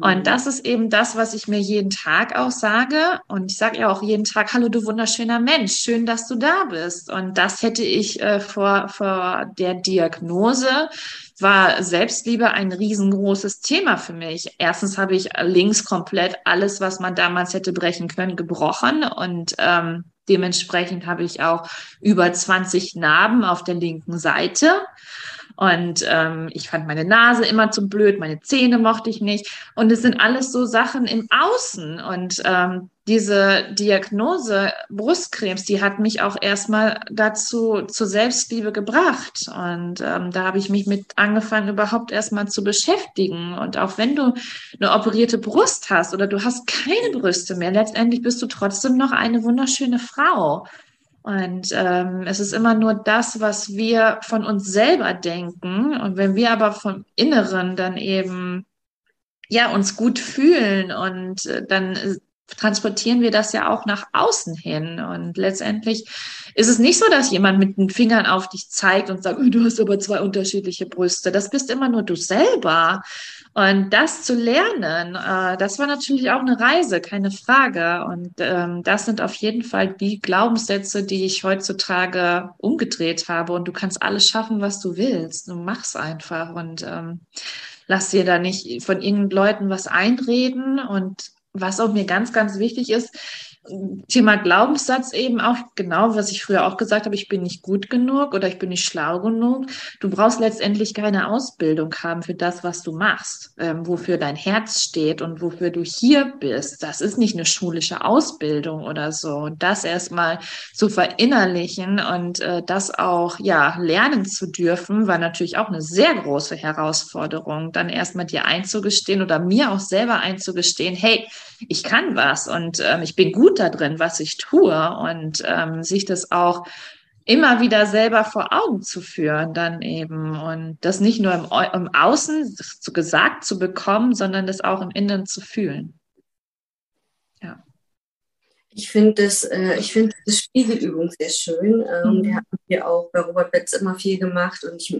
Und mhm. das ist eben das, was ich mir jeden Tag auch sage. Und ich sage ja auch jeden Tag, hallo du wunderschöner Mensch, schön, dass du da bist. Und das hätte ich äh, vor, vor der Diagnose, war Selbstliebe ein riesengroßes Thema für mich. Erstens habe ich links komplett alles, was man damals hätte brechen können, gebrochen. Und ähm, dementsprechend habe ich auch über 20 Narben auf der linken Seite. Und ähm, ich fand meine Nase immer zu blöd, meine Zähne mochte ich nicht. Und es sind alles so Sachen im Außen. Und ähm, diese Diagnose Brustkrebs, die hat mich auch erstmal dazu zur Selbstliebe gebracht. Und ähm, da habe ich mich mit angefangen, überhaupt erstmal zu beschäftigen. Und auch wenn du eine operierte Brust hast oder du hast keine Brüste mehr, letztendlich bist du trotzdem noch eine wunderschöne Frau. Und ähm, es ist immer nur das, was wir von uns selber denken. Und wenn wir aber vom Inneren dann eben ja uns gut fühlen und äh, dann äh, transportieren wir das ja auch nach außen hin. Und letztendlich ist es nicht so, dass jemand mit den Fingern auf dich zeigt und sagt, du hast aber zwei unterschiedliche Brüste. Das bist immer nur du selber. Und das zu lernen, äh, das war natürlich auch eine Reise, keine Frage. Und ähm, das sind auf jeden Fall die Glaubenssätze, die ich heutzutage umgedreht habe. Und du kannst alles schaffen, was du willst. Du machst einfach und ähm, lass dir da nicht von irgendeinen Leuten was einreden. Und was auch mir ganz, ganz wichtig ist, Thema Glaubenssatz eben auch genau, was ich früher auch gesagt habe, ich bin nicht gut genug oder ich bin nicht schlau genug. Du brauchst letztendlich keine Ausbildung haben für das, was du machst, ähm, wofür dein Herz steht und wofür du hier bist. Das ist nicht eine schulische Ausbildung oder so. Und das erstmal zu verinnerlichen und äh, das auch ja lernen zu dürfen, war natürlich auch eine sehr große Herausforderung, dann erstmal dir einzugestehen oder mir auch selber einzugestehen, hey, ich kann was und ähm, ich bin gut gut da drin, was ich tue und ähm, sich das auch immer wieder selber vor Augen zu führen dann eben und das nicht nur im, im Außen gesagt zu bekommen, sondern das auch im Inneren zu fühlen. Ja. Ich finde das, äh, ich finde das Spiegelübung sehr schön. Ähm, mhm. Wir haben hier auch bei Robert Betz immer viel gemacht und ich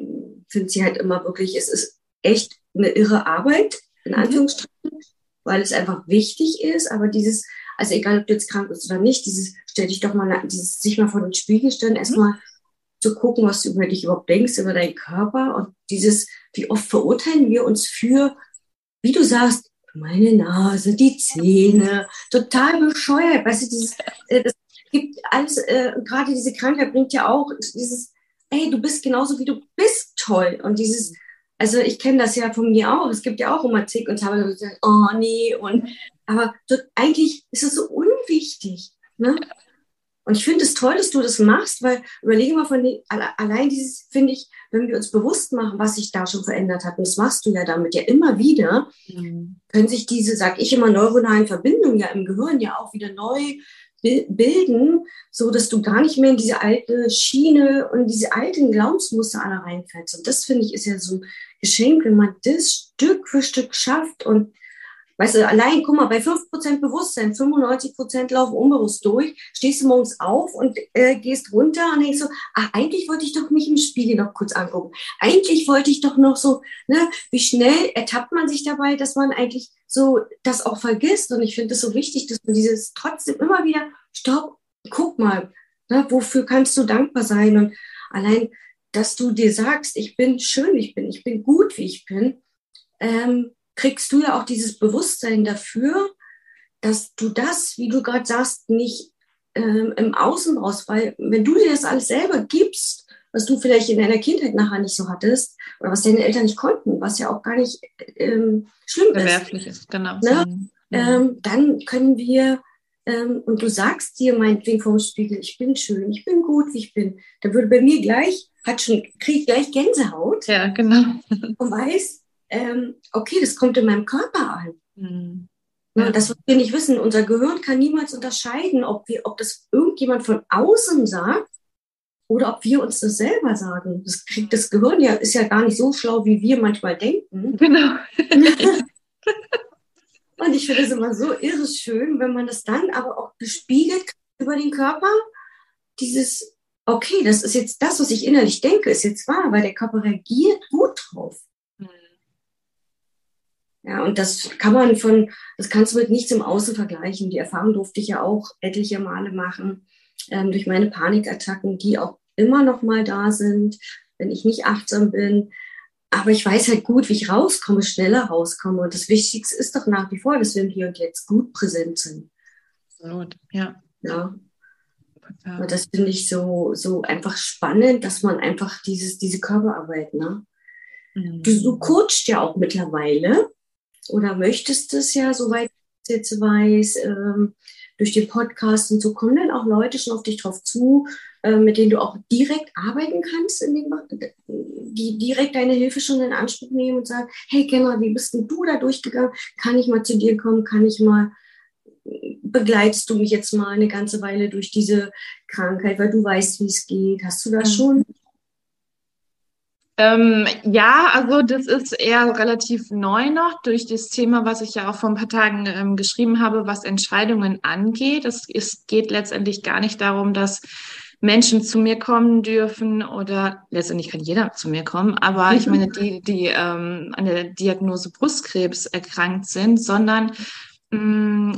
finde sie halt immer wirklich, es ist echt eine irre Arbeit, in mhm. Anführungsstrichen, mhm. weil es einfach wichtig ist, aber dieses also egal, ob du jetzt krank bist oder nicht, dieses, stell dich doch mal, dieses, sich mal vor den Spiegel stellen, mhm. erstmal zu gucken, was du über dich überhaupt denkst, über deinen Körper und dieses, wie oft verurteilen wir uns für, wie du sagst, meine Nase, die Zähne, total bescheuert, weißt du, dieses, äh, das gibt alles, äh, gerade diese Krankheit bringt ja auch dieses, ey, du bist genauso wie du bist, toll und dieses, also ich kenne das ja von mir auch. Es gibt ja auch immer Zick und Tabak, gesagt, oh nee, und aber dort, eigentlich ist es so unwichtig. Ne? Und ich finde es toll, dass du das machst, weil überlege mal von den, allein dieses, finde ich, wenn wir uns bewusst machen, was sich da schon verändert hat, und das machst du ja damit ja immer wieder, mhm. können sich diese, sag ich immer, neuronalen Verbindungen ja im Gehirn ja auch wieder neu bilden, so dass du gar nicht mehr in diese alte Schiene und diese alten Glaubensmuster alle reinfällst. Und das finde ich ist ja so ein Geschenk, wenn man das Stück für Stück schafft und Weißt du, allein, guck mal, bei 5% Bewusstsein, 95% laufen unbewusst durch, stehst du morgens auf und äh, gehst runter und denkst so, ach, eigentlich wollte ich doch mich im Spiegel noch kurz angucken. Eigentlich wollte ich doch noch so, ne, wie schnell ertappt man sich dabei, dass man eigentlich so das auch vergisst. Und ich finde es so wichtig, dass man dieses trotzdem immer wieder, stopp, guck mal, ne, wofür kannst du dankbar sein? Und allein, dass du dir sagst, ich bin schön, ich bin, ich bin gut, wie ich bin, ähm, kriegst du ja auch dieses Bewusstsein dafür, dass du das, wie du gerade sagst, nicht ähm, im Außen brauchst, weil wenn du dir das alles selber gibst, was du vielleicht in deiner Kindheit nachher nicht so hattest oder was deine Eltern nicht konnten, was ja auch gar nicht ähm, schlimm Bewerflich ist. ist genau. Ne? Mhm. Ähm, dann können wir, ähm, und du sagst dir meinetwegen vom Spiegel, ich bin schön, ich bin gut, wie ich bin, dann würde bei mir gleich, hat schon, kriegt gleich Gänsehaut. Ja, genau. (laughs) Und weiß, ähm, okay, das kommt in meinem Körper an. Mhm. Ja, das, was wir nicht wissen, unser Gehirn kann niemals unterscheiden, ob, wir, ob das irgendjemand von außen sagt oder ob wir uns das selber sagen. Das kriegt das Gehirn ja, ist ja gar nicht so schlau, wie wir manchmal denken. (laughs) Genau. (laughs) Und ich finde es immer so irre schön, wenn man das dann aber auch gespiegelt über den Körper, dieses, okay, das ist jetzt das, was ich innerlich denke, ist jetzt wahr, weil der Körper reagiert gut drauf. Ja, und das kann man von, das kannst du mit nichts im Außen vergleichen. Die Erfahrung durfte ich ja auch etliche Male machen, ähm, durch meine Panikattacken, die auch immer noch mal da sind, wenn ich nicht achtsam bin. Aber ich weiß halt gut, wie ich rauskomme, schneller rauskomme. Und das Wichtigste ist doch nach wie vor, dass wir Hier und Jetzt gut präsent sind. Absolut, ja. Ja. Ja. Und das finde ich so, so einfach spannend, dass man einfach dieses, diese Körperarbeit, ne? Mhm. Du, du coachst ja auch mittlerweile oder möchtest es ja, soweit ich jetzt weiß, ähm, durch den Podcast und so kommen dann auch Leute schon auf dich drauf zu, äh, mit denen du auch direkt arbeiten kannst, dem, die direkt deine Hilfe schon in Anspruch nehmen und sagen, hey Kenner, wie bist denn du da durchgegangen? Kann ich mal zu dir kommen? Kann ich mal, begleitest du mich jetzt mal eine ganze Weile durch diese Krankheit, weil du weißt, wie es geht? Hast du das mhm. schon? Ähm, ja, also das ist eher relativ neu noch durch das Thema, was ich ja auch vor ein paar Tagen ähm, geschrieben habe, was Entscheidungen angeht. Es, es geht letztendlich gar nicht darum, dass Menschen zu mir kommen dürfen oder letztendlich kann jeder zu mir kommen, aber ich meine, die, die ähm, an der Diagnose Brustkrebs erkrankt sind, sondern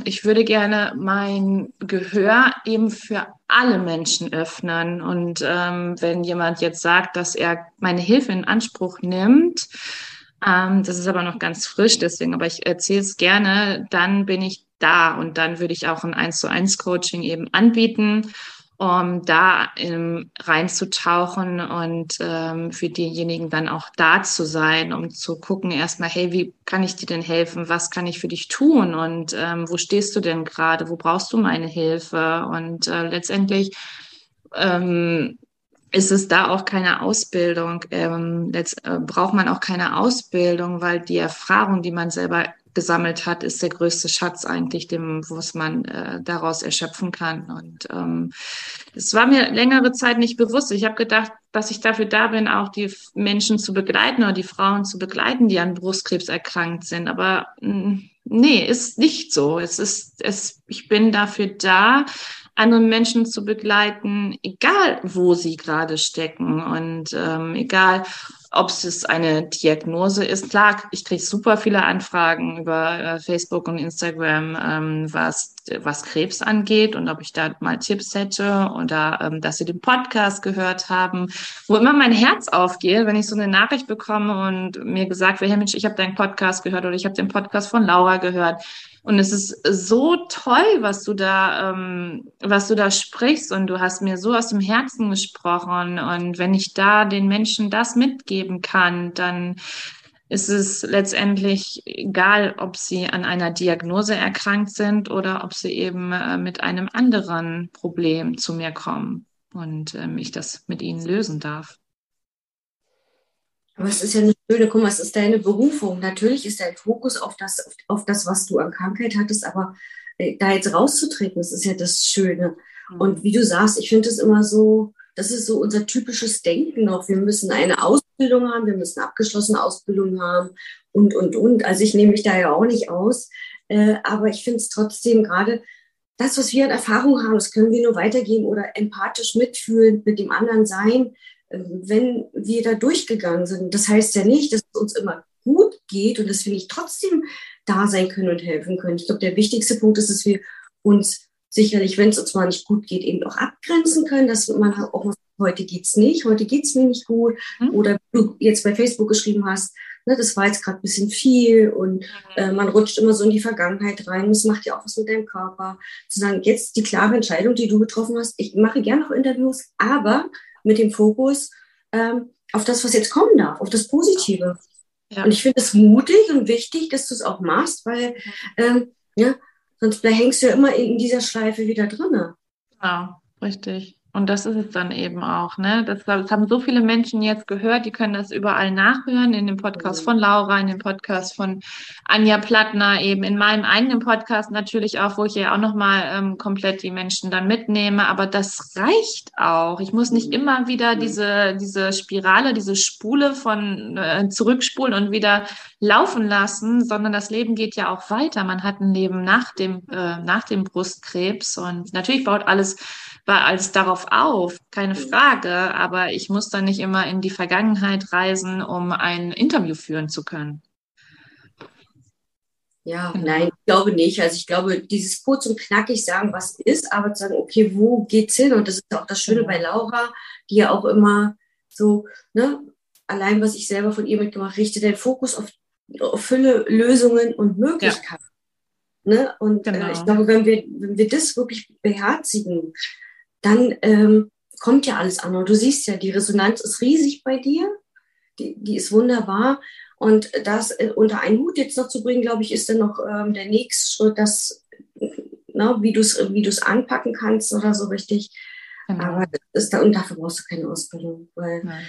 ich würde gerne mein Gehör eben für alle Menschen öffnen. Und ähm, wenn jemand jetzt sagt, dass er meine Hilfe in Anspruch nimmt, ähm, das ist aber noch ganz frisch, deswegen, aber ich erzähle es gerne, dann bin ich da und dann würde ich auch ein 1 zu 1 Coaching eben anbieten um da ähm, reinzutauchen und ähm, für diejenigen dann auch da zu sein, um zu gucken erstmal, hey, wie kann ich dir denn helfen? Was kann ich für dich tun? Und ähm, wo stehst du denn gerade? Wo brauchst du meine Hilfe? Und äh, letztendlich ähm, ist es da auch keine Ausbildung. Ähm, letzt, äh, braucht man auch keine Ausbildung, weil die Erfahrung, die man selber gesammelt hat, ist der größte Schatz eigentlich, dem, was man äh, daraus erschöpfen kann. Und ähm, es war mir längere Zeit nicht bewusst. Ich habe gedacht, dass ich dafür da bin, auch die Menschen zu begleiten oder die Frauen zu begleiten, die an Brustkrebs erkrankt sind. Aber mh, mm, nee, ist nicht so. Es ist, es, ich bin dafür da, andere Menschen zu begleiten, egal wo sie gerade stecken und ähm, egal, ob es eine Diagnose ist. Klar, ich kriege super viele Anfragen über äh, Facebook und Instagram, ähm, was, was Krebs angeht und ob ich da mal Tipps hätte oder ähm, dass sie den Podcast gehört haben, wo immer mein Herz aufgeht, wenn ich so eine Nachricht bekomme und mir gesagt wird, hey Mensch, ich habe deinen Podcast gehört oder ich habe den Podcast von Laura gehört und es ist so toll, was du da, ähm, was du da sprichst. Und du hast mir so aus dem Herzen gesprochen. Und wenn ich da den Menschen das mitgeben kann, dann ist es letztendlich egal, ob sie an einer Diagnose erkrankt sind oder ob sie eben äh, mit einem anderen Problem zu mir kommen und ähm, ich das mit ihnen lösen darf. Aber es ist ja eine schöne, guck mal, es ist deine Berufung. Natürlich ist dein Fokus auf das, auf, das, was du an Krankheit hattest, aber äh, da jetzt rauszutreten, das ist ja das Schöne. Mhm. Und wie du sagst, ich finde es immer so, das ist so unser typisches Denken noch. Wir müssen eine Ausbildung haben, wir müssen abgeschlossene Ausbildung haben und, und, und. Also ich nehme mich da ja auch nicht aus. Äh, aber ich finde es trotzdem gerade, das, was wir an Erfahrung haben, das können wir nur weitergeben oder empathisch mitfühlen, mit dem anderen sein wenn wir da durchgegangen sind. Das heißt ja nicht, dass es uns immer gut geht und dass wir nicht trotzdem da sein können und helfen können. Ich glaube, der wichtigste Punkt ist, dass wir uns sicherlich, wenn es uns mal nicht gut geht, eben auch abgrenzen können, dass man auch mal heute geht's nicht, heute geht's mir nicht gut mhm. oder du jetzt bei Facebook geschrieben hast, ne, das war jetzt gerade ein bisschen viel und mhm. äh, man rutscht immer so in die Vergangenheit rein. Das macht ja auch was mit deinem Körper. Zu sagen, jetzt die klare Entscheidung, die du getroffen hast. Ich mache gerne noch Interviews, aber mit dem Fokus ähm, auf das, was jetzt kommen darf, auf das Positive. Ja. Und ich finde es mutig und wichtig, dass du es auch machst, weil ähm, ja, sonst hängst du ja immer in dieser Schleife wieder drin. Ja, richtig. Und das ist es dann eben auch, ne? Das, das, haben so viele Menschen jetzt gehört, die können das überall nachhören, in dem Podcast mhm. von Laura, in dem Podcast von Anja Plattner, eben in meinem eigenen Podcast natürlich auch, wo ich ja auch nochmal ähm, komplett die Menschen dann mitnehme. Aber das reicht auch. Ich muss nicht mhm. immer wieder diese, diese Spirale, diese Spule von äh, zurückspulen und wieder laufen lassen, sondern das Leben geht ja auch weiter. Man hat ein Leben nach dem, äh, nach dem Brustkrebs und natürlich baut alles war alles darauf auf, keine mhm. Frage, aber ich muss dann nicht immer in die Vergangenheit reisen, um ein Interview führen zu können. Ja, genau. nein, ich glaube nicht. Also ich glaube, dieses kurz und knackig sagen, was ist, aber zu sagen, okay, wo geht's hin? Und das ist auch das Schöne. Mhm. bei Laura, die ja auch immer so, ne, allein was ich selber von ihr mitgemacht, richte den Fokus auf, auf Fülle, Lösungen und Möglichkeiten. Ja. Ne? Und genau. äh, ich genau. glaube, wenn wir, wenn wir das wirklich beherzigen, dann ähm, kommt ja alles an. Und du siehst ja, die Resonanz ist riesig bei dir, die, die ist wunderbar. Und das äh, unter einen Hut jetzt noch zu bringen, glaube ich, ist dann noch ähm, der nächste Schritt, dass, ne, wie du es wie anpacken kannst oder so richtig. Genau. Aber ist da, und dafür brauchst du keine Ausbildung. Weil Nein.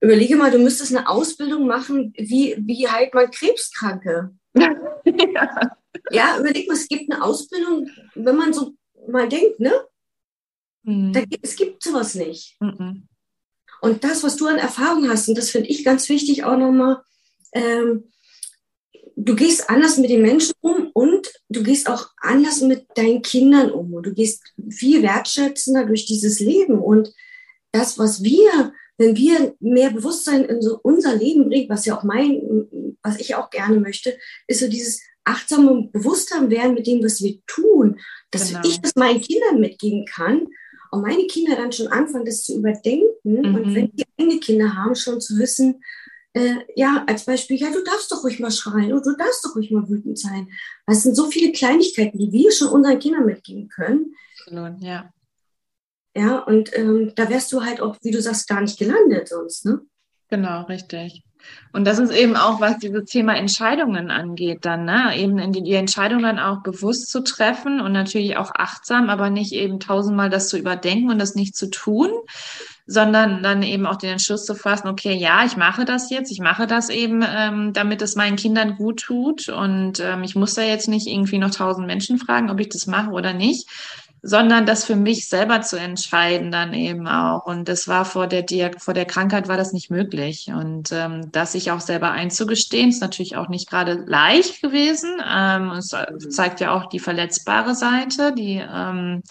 überlege mal, du müsstest eine Ausbildung machen, wie, wie heilt man Krebskranke? (laughs) ja. ja, überleg mal, es gibt eine Ausbildung, wenn man so mal denkt, ne? Mhm. Da, es gibt sowas nicht. Mhm. Und das, was du an Erfahrung hast, und das finde ich ganz wichtig auch nochmal, ähm, du gehst anders mit den Menschen um und du gehst auch anders mit deinen Kindern um. Und du gehst viel wertschätzender durch dieses Leben. Und das, was wir, wenn wir mehr Bewusstsein in so unser Leben bringen, was ja auch mein, was ich auch gerne möchte, ist so dieses achtsame Bewusstsein werden mit dem, was wir tun, dass genau. ich das meinen Kindern mitgeben kann und meine Kinder dann schon anfangen, das zu überdenken mhm. und wenn die eigene Kinder haben, schon zu wissen, äh, ja, als Beispiel, ja, du darfst doch ruhig mal schreien oder du darfst doch ruhig mal wütend sein. Es sind so viele Kleinigkeiten, die wir schon unseren Kindern mitgeben können. Absolut, ja. Ja, und ähm, da wärst du halt auch, wie du sagst, gar nicht gelandet sonst, ne? Genau, richtig. Und das ist eben auch, was dieses Thema Entscheidungen angeht, dann, ne? Eben die, die Entscheidungen auch bewusst zu treffen und natürlich auch achtsam, aber nicht eben tausendmal das zu überdenken und das nicht zu tun, sondern dann eben auch den Entschluss zu fassen, okay, ja, ich mache das jetzt, ich mache das eben, ähm, damit es meinen Kindern gut tut und ähm, ich muss da jetzt nicht irgendwie noch tausend Menschen fragen, ob ich das mache oder nicht, sondern das für mich selber zu entscheiden dann eben auch. Und das war vor der, Diag vor der Krankheit war das nicht möglich. Und ähm, das sich auch selber einzugestehen, ist natürlich auch nicht gerade leicht gewesen. Ähm, es mhm. zeigt ja auch die verletzbare Seite, die ähm,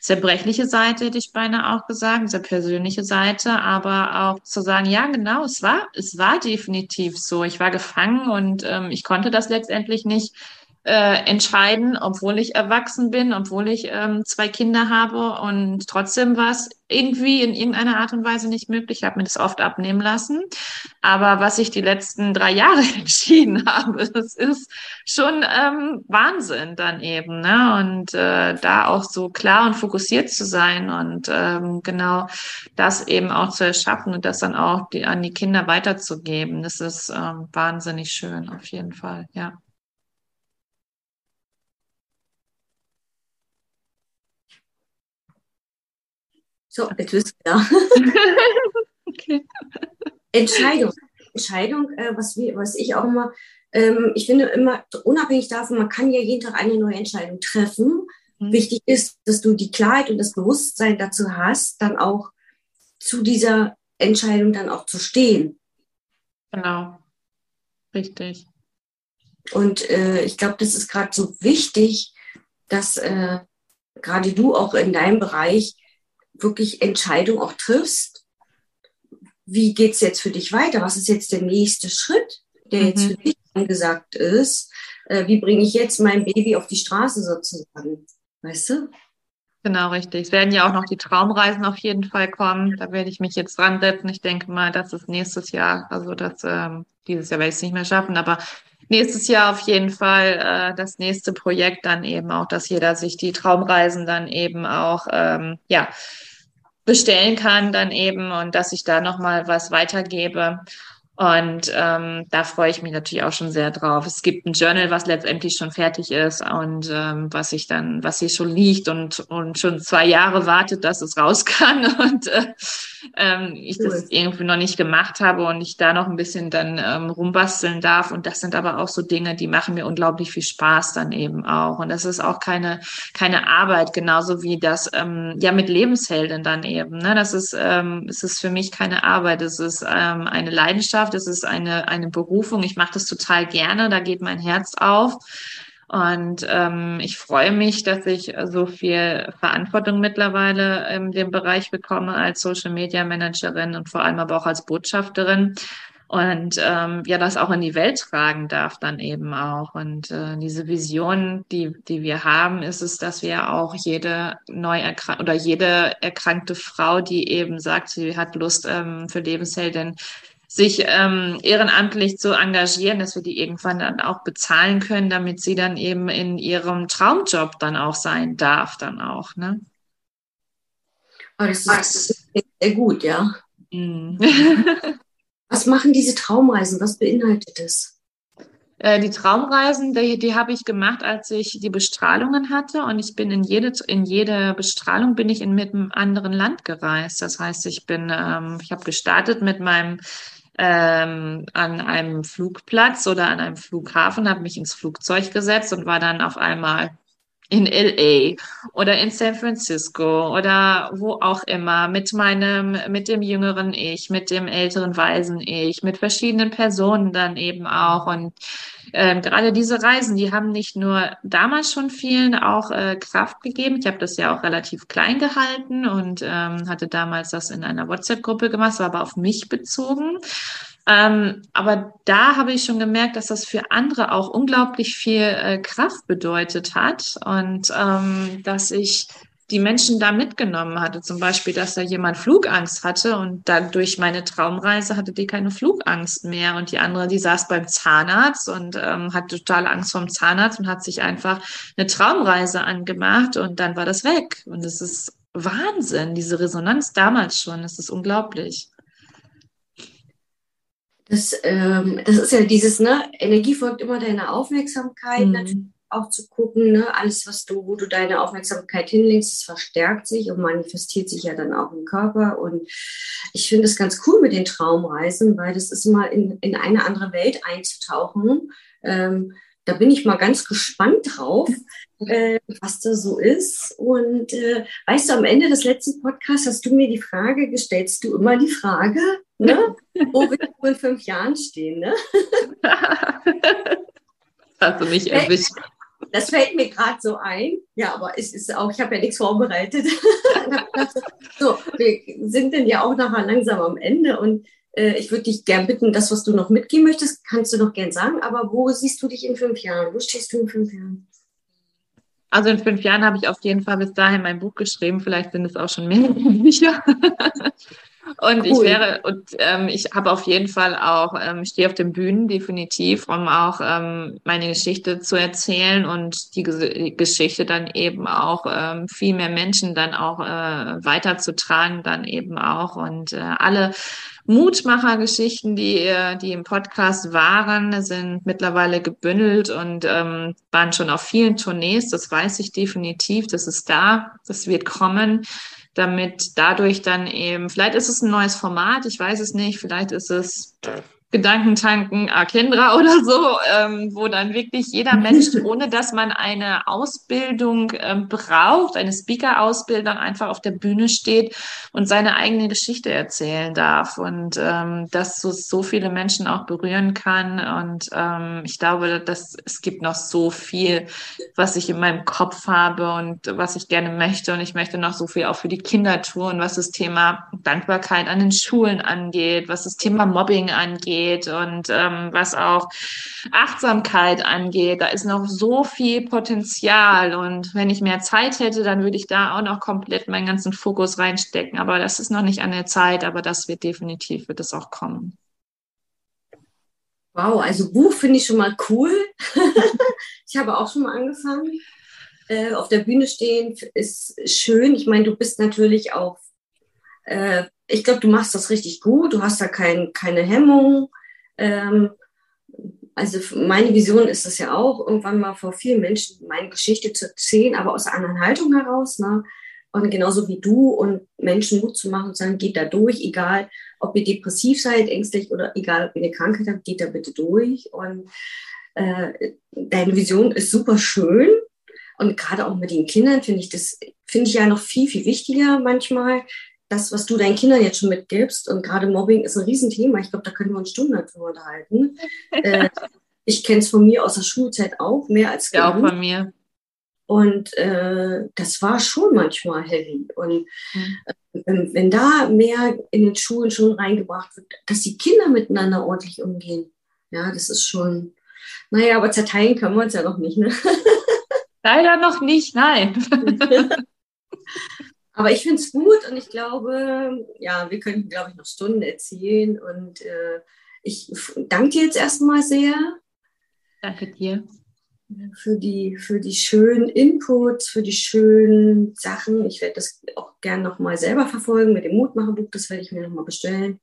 zerbrechliche Seite, hätte ich beinahe auch gesagt, diese persönliche Seite, aber auch zu sagen, ja, genau, es war, es war definitiv so. Ich war gefangen und ähm, ich konnte das letztendlich nicht äh, entscheiden, obwohl ich erwachsen bin, obwohl ich ähm, zwei Kinder habe und trotzdem war es irgendwie in irgendeiner Art und Weise nicht möglich. Ich habe mir das oft abnehmen lassen. Aber was ich die letzten drei Jahre (laughs) entschieden habe, das ist schon ähm, Wahnsinn dann eben. Ne? Und äh, da auch so klar und fokussiert zu sein und ähm, genau das eben auch zu erschaffen und das dann auch die, an die Kinder weiterzugeben. Das ist ähm, wahnsinnig schön, auf jeden Fall, ja. So, jetzt du (laughs) da. okay. Entscheidung. Entscheidung, äh, was, wir, was ich auch immer, ähm, ich finde immer, unabhängig davon, man kann ja jeden Tag eine neue Entscheidung treffen. Mhm. Wichtig ist, dass du die Klarheit und das Bewusstsein dazu hast, dann auch zu dieser Entscheidung dann auch zu stehen. Genau. Richtig. Und äh, ich glaube, das ist gerade so wichtig, dass äh, gerade du auch in deinem Bereich wirklich Entscheidung auch triffst, wie geht es jetzt für dich weiter? Was ist jetzt der nächste Schritt, der mhm. jetzt für dich angesagt ist? Äh, wie bringe ich jetzt mein Baby auf die Straße sozusagen? Weißt du? Genau, richtig. Es werden ja auch noch die Traumreisen auf jeden Fall kommen. Da werde ich mich jetzt dran setzen. Ich denke mal, das ist nächstes Jahr, also das ähm, dieses Jahr werde ich es nicht mehr schaffen, aber nächstes Jahr auf jeden Fall äh, das nächste Projekt dann eben auch, dass jeder sich die Traumreisen dann eben auch ähm, ja bestellen kann dann eben und dass ich da nochmal was weitergebe. Und ähm, da freue ich mich natürlich auch schon sehr drauf. Es gibt ein Journal, was letztendlich schon fertig ist und ähm, was ich dann, was hier schon liegt und, und schon zwei Jahre wartet, dass es raus kann (laughs) und äh, ähm, ich cool. das irgendwie noch nicht gemacht habe und ich da noch ein bisschen dann ähm, rumbasteln darf. Und das sind aber auch so Dinge, die machen mir unglaublich viel Spaß dann eben auch. Und das ist auch keine, keine Arbeit, genauso wie das ähm, ja mit Lebenshelden dann eben. Ne? Das ist, ähm, es ist für mich keine Arbeit, es ist ähm, eine Leidenschaft es ist eine, eine Berufung. Ich mache das total gerne, da geht mein Herz auf. Und ähm, ich freue mich, dass ich so viel Verantwortung mittlerweile in dem Bereich bekomme als Social Media Managerin und vor allem aber auch als Botschafterin. Und ähm, ja das auch in die Welt tragen darf dann eben auch. Und äh, diese Vision die die wir haben ist es dass wir auch jede neu erkrankte oder jede erkrankte Frau die eben sagt sie hat Lust ähm, für Lebensheldin sich ähm, ehrenamtlich zu engagieren, dass wir die irgendwann dann auch bezahlen können, damit sie dann eben in ihrem Traumjob dann auch sein darf, dann auch. Ne? Aber das ist sehr gut, ja. Mm. (laughs) Was machen diese Traumreisen? Was beinhaltet das? Äh, die Traumreisen, die, die habe ich gemacht, als ich die Bestrahlungen hatte. Und ich bin in jede, in jede Bestrahlung bin ich in mit einem anderen Land gereist. Das heißt, ich bin, ähm, ich habe gestartet mit meinem ähm, an einem Flugplatz oder an einem Flughafen, habe mich ins Flugzeug gesetzt und war dann auf einmal in LA oder in San Francisco oder wo auch immer mit meinem, mit dem jüngeren Ich, mit dem älteren weisen Ich, mit verschiedenen Personen dann eben auch und äh, gerade diese Reisen, die haben nicht nur damals schon vielen auch äh, Kraft gegeben. Ich habe das ja auch relativ klein gehalten und ähm, hatte damals das in einer WhatsApp-Gruppe gemacht, war aber auf mich bezogen. Ähm, aber da habe ich schon gemerkt, dass das für andere auch unglaublich viel äh, Kraft bedeutet hat und ähm, dass ich die Menschen da mitgenommen hatte. Zum Beispiel, dass da jemand Flugangst hatte und dann durch meine Traumreise hatte die keine Flugangst mehr. Und die andere, die saß beim Zahnarzt und ähm, hatte total Angst vom Zahnarzt und hat sich einfach eine Traumreise angemacht und dann war das weg. Und es ist Wahnsinn, diese Resonanz damals schon. Es ist unglaublich. Das, ähm, das ist ja dieses, ne, Energie folgt immer deiner Aufmerksamkeit. Mhm. Natürlich auch zu gucken, ne, alles, was du, wo du deine Aufmerksamkeit hinlegst, das verstärkt sich und manifestiert sich ja dann auch im Körper. Und ich finde es ganz cool mit den Traumreisen, weil das ist mal in, in eine andere Welt einzutauchen. Ähm, da bin ich mal ganz gespannt drauf, (laughs) äh, was da so ist. Und äh, weißt du, am Ende des letzten Podcasts hast du mir die Frage gestellt, du immer die Frage, ne, (laughs) wo wir in fünf Jahren stehen. Ne? (laughs) Hast du mich erwischt. Das fällt mir gerade so ein. Ja, aber es ist auch, ich habe ja nichts vorbereitet. (laughs) so, wir sind denn ja auch nachher langsam am Ende und äh, ich würde dich gern bitten, das, was du noch mitgeben möchtest, kannst du noch gern sagen, aber wo siehst du dich in fünf Jahren? Wo stehst du in fünf Jahren? Also in fünf Jahren habe ich auf jeden Fall bis dahin mein Buch geschrieben. Vielleicht sind es auch schon mehrere Bücher. Und cool. ich wäre, und ähm, ich habe auf jeden Fall auch, ähm, stehe auf den Bühnen definitiv, um auch ähm, meine Geschichte zu erzählen und die G Geschichte dann eben auch ähm, viel mehr Menschen dann auch äh, weiterzutragen, dann eben auch. Und äh, alle Mutmacher-Geschichten, die, äh, die im Podcast waren, sind mittlerweile gebündelt und ähm, waren schon auf vielen Tournees. Das weiß ich definitiv. Das ist da. Das wird kommen damit dadurch dann eben, vielleicht ist es ein neues Format, ich weiß es nicht, vielleicht ist es Gedankentanken Akendra (laughs) oder so, ähm, wo dann wirklich jeder Mensch, (laughs) ohne dass man eine Ausbildung ähm, braucht, eine Speaker-Ausbildung, einfach auf der Bühne steht und seine eigene Geschichte erzählen darf und ähm, dass so, so viele Menschen auch berühren kann. Und ähm, ich glaube, dass es gibt noch so viel, was ich in meinem Kopf habe und was ich gerne möchte. Und ich möchte noch so viel auch für die Kinder tun, was das Thema Dankbarkeit an den Schulen angeht, was das Thema Mobbing angeht angeht und ähm, was auch Achtsamkeit angeht. Da ist noch so viel Potenzial und wenn ich mehr Zeit hätte, dann würde ich da auch noch komplett meinen ganzen Fokus reinstecken. Aber das ist noch nicht an der Zeit, aber das wird definitiv, wird es auch kommen. Wow, also Buch finde ich schon mal cool. (laughs) ich habe auch schon mal angefangen. Äh, auf der Bühne stehen ist schön. Ich meine, du bist natürlich auch äh, ich glaube, du machst das richtig gut, du hast da kein, keine Hemmung. Ähm, also meine Vision ist es ja auch, irgendwann mal vor vielen Menschen meine Geschichte zu erzählen, aber aus einer anderen Haltung heraus. Ne? Und genauso wie du und Menschen Mut zu machen und sagen, geht da durch, egal ob ihr depressiv seid, ängstlich oder egal ob ihr eine Krankheit habt, geht da bitte durch. Und äh, deine Vision ist super schön. Und gerade auch mit den Kindern finde ich das, finde ich ja noch viel, viel wichtiger manchmal, das, was du deinen Kindern jetzt schon mitgibst, und gerade Mobbing ist ein Riesenthema, ich glaube, da können wir uns Stunden darüber unterhalten. (laughs) äh, ich kenne es von mir aus der Schulzeit auch, mehr als Ja, auch von mir. Und äh, das war schon manchmal heavy. Und mhm. äh, wenn da mehr in den Schulen schon reingebracht wird, dass die Kinder miteinander ordentlich umgehen, ja, das ist schon, naja, aber zerteilen können wir uns ja noch nicht, ne? (laughs) Leider noch nicht, nein. (laughs) Aber ich finde es gut und ich glaube, ja, wir könnten, glaube ich, noch Stunden erzählen. Und äh, ich danke dir jetzt erstmal sehr. Danke dir. für die, für die schönen Inputs, für die schönen Sachen. Ich werde das auch gerne nochmal selber verfolgen mit dem Mutmacherbuch. Das werde ich mir nochmal bestellen.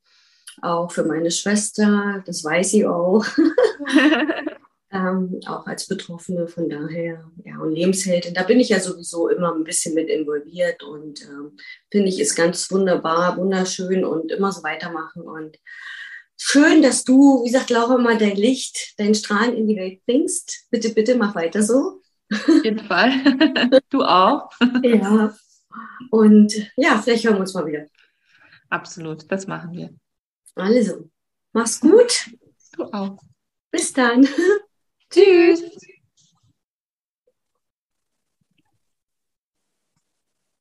Auch für meine Schwester, das weiß sie auch. (laughs) ähm, auch als Betroffene, von daher, ja, und Lebensheldin, da bin ich ja sowieso immer ein bisschen mit involviert und ähm, finde ich, ist ganz wunderbar, wunderschön und immer so weitermachen und schön, dass du, wie sagt Laura mal, dein Licht, dein Strahlen in die Welt bringst. Bitte, bitte, mach weiter so. Auf jeden Fall. (laughs) du auch. ja. Und ja, vielleicht hören wir uns mal wieder. Absolut, das machen wir. Also, mach's gut. Du auch. Bis dann. (laughs) Tschüss.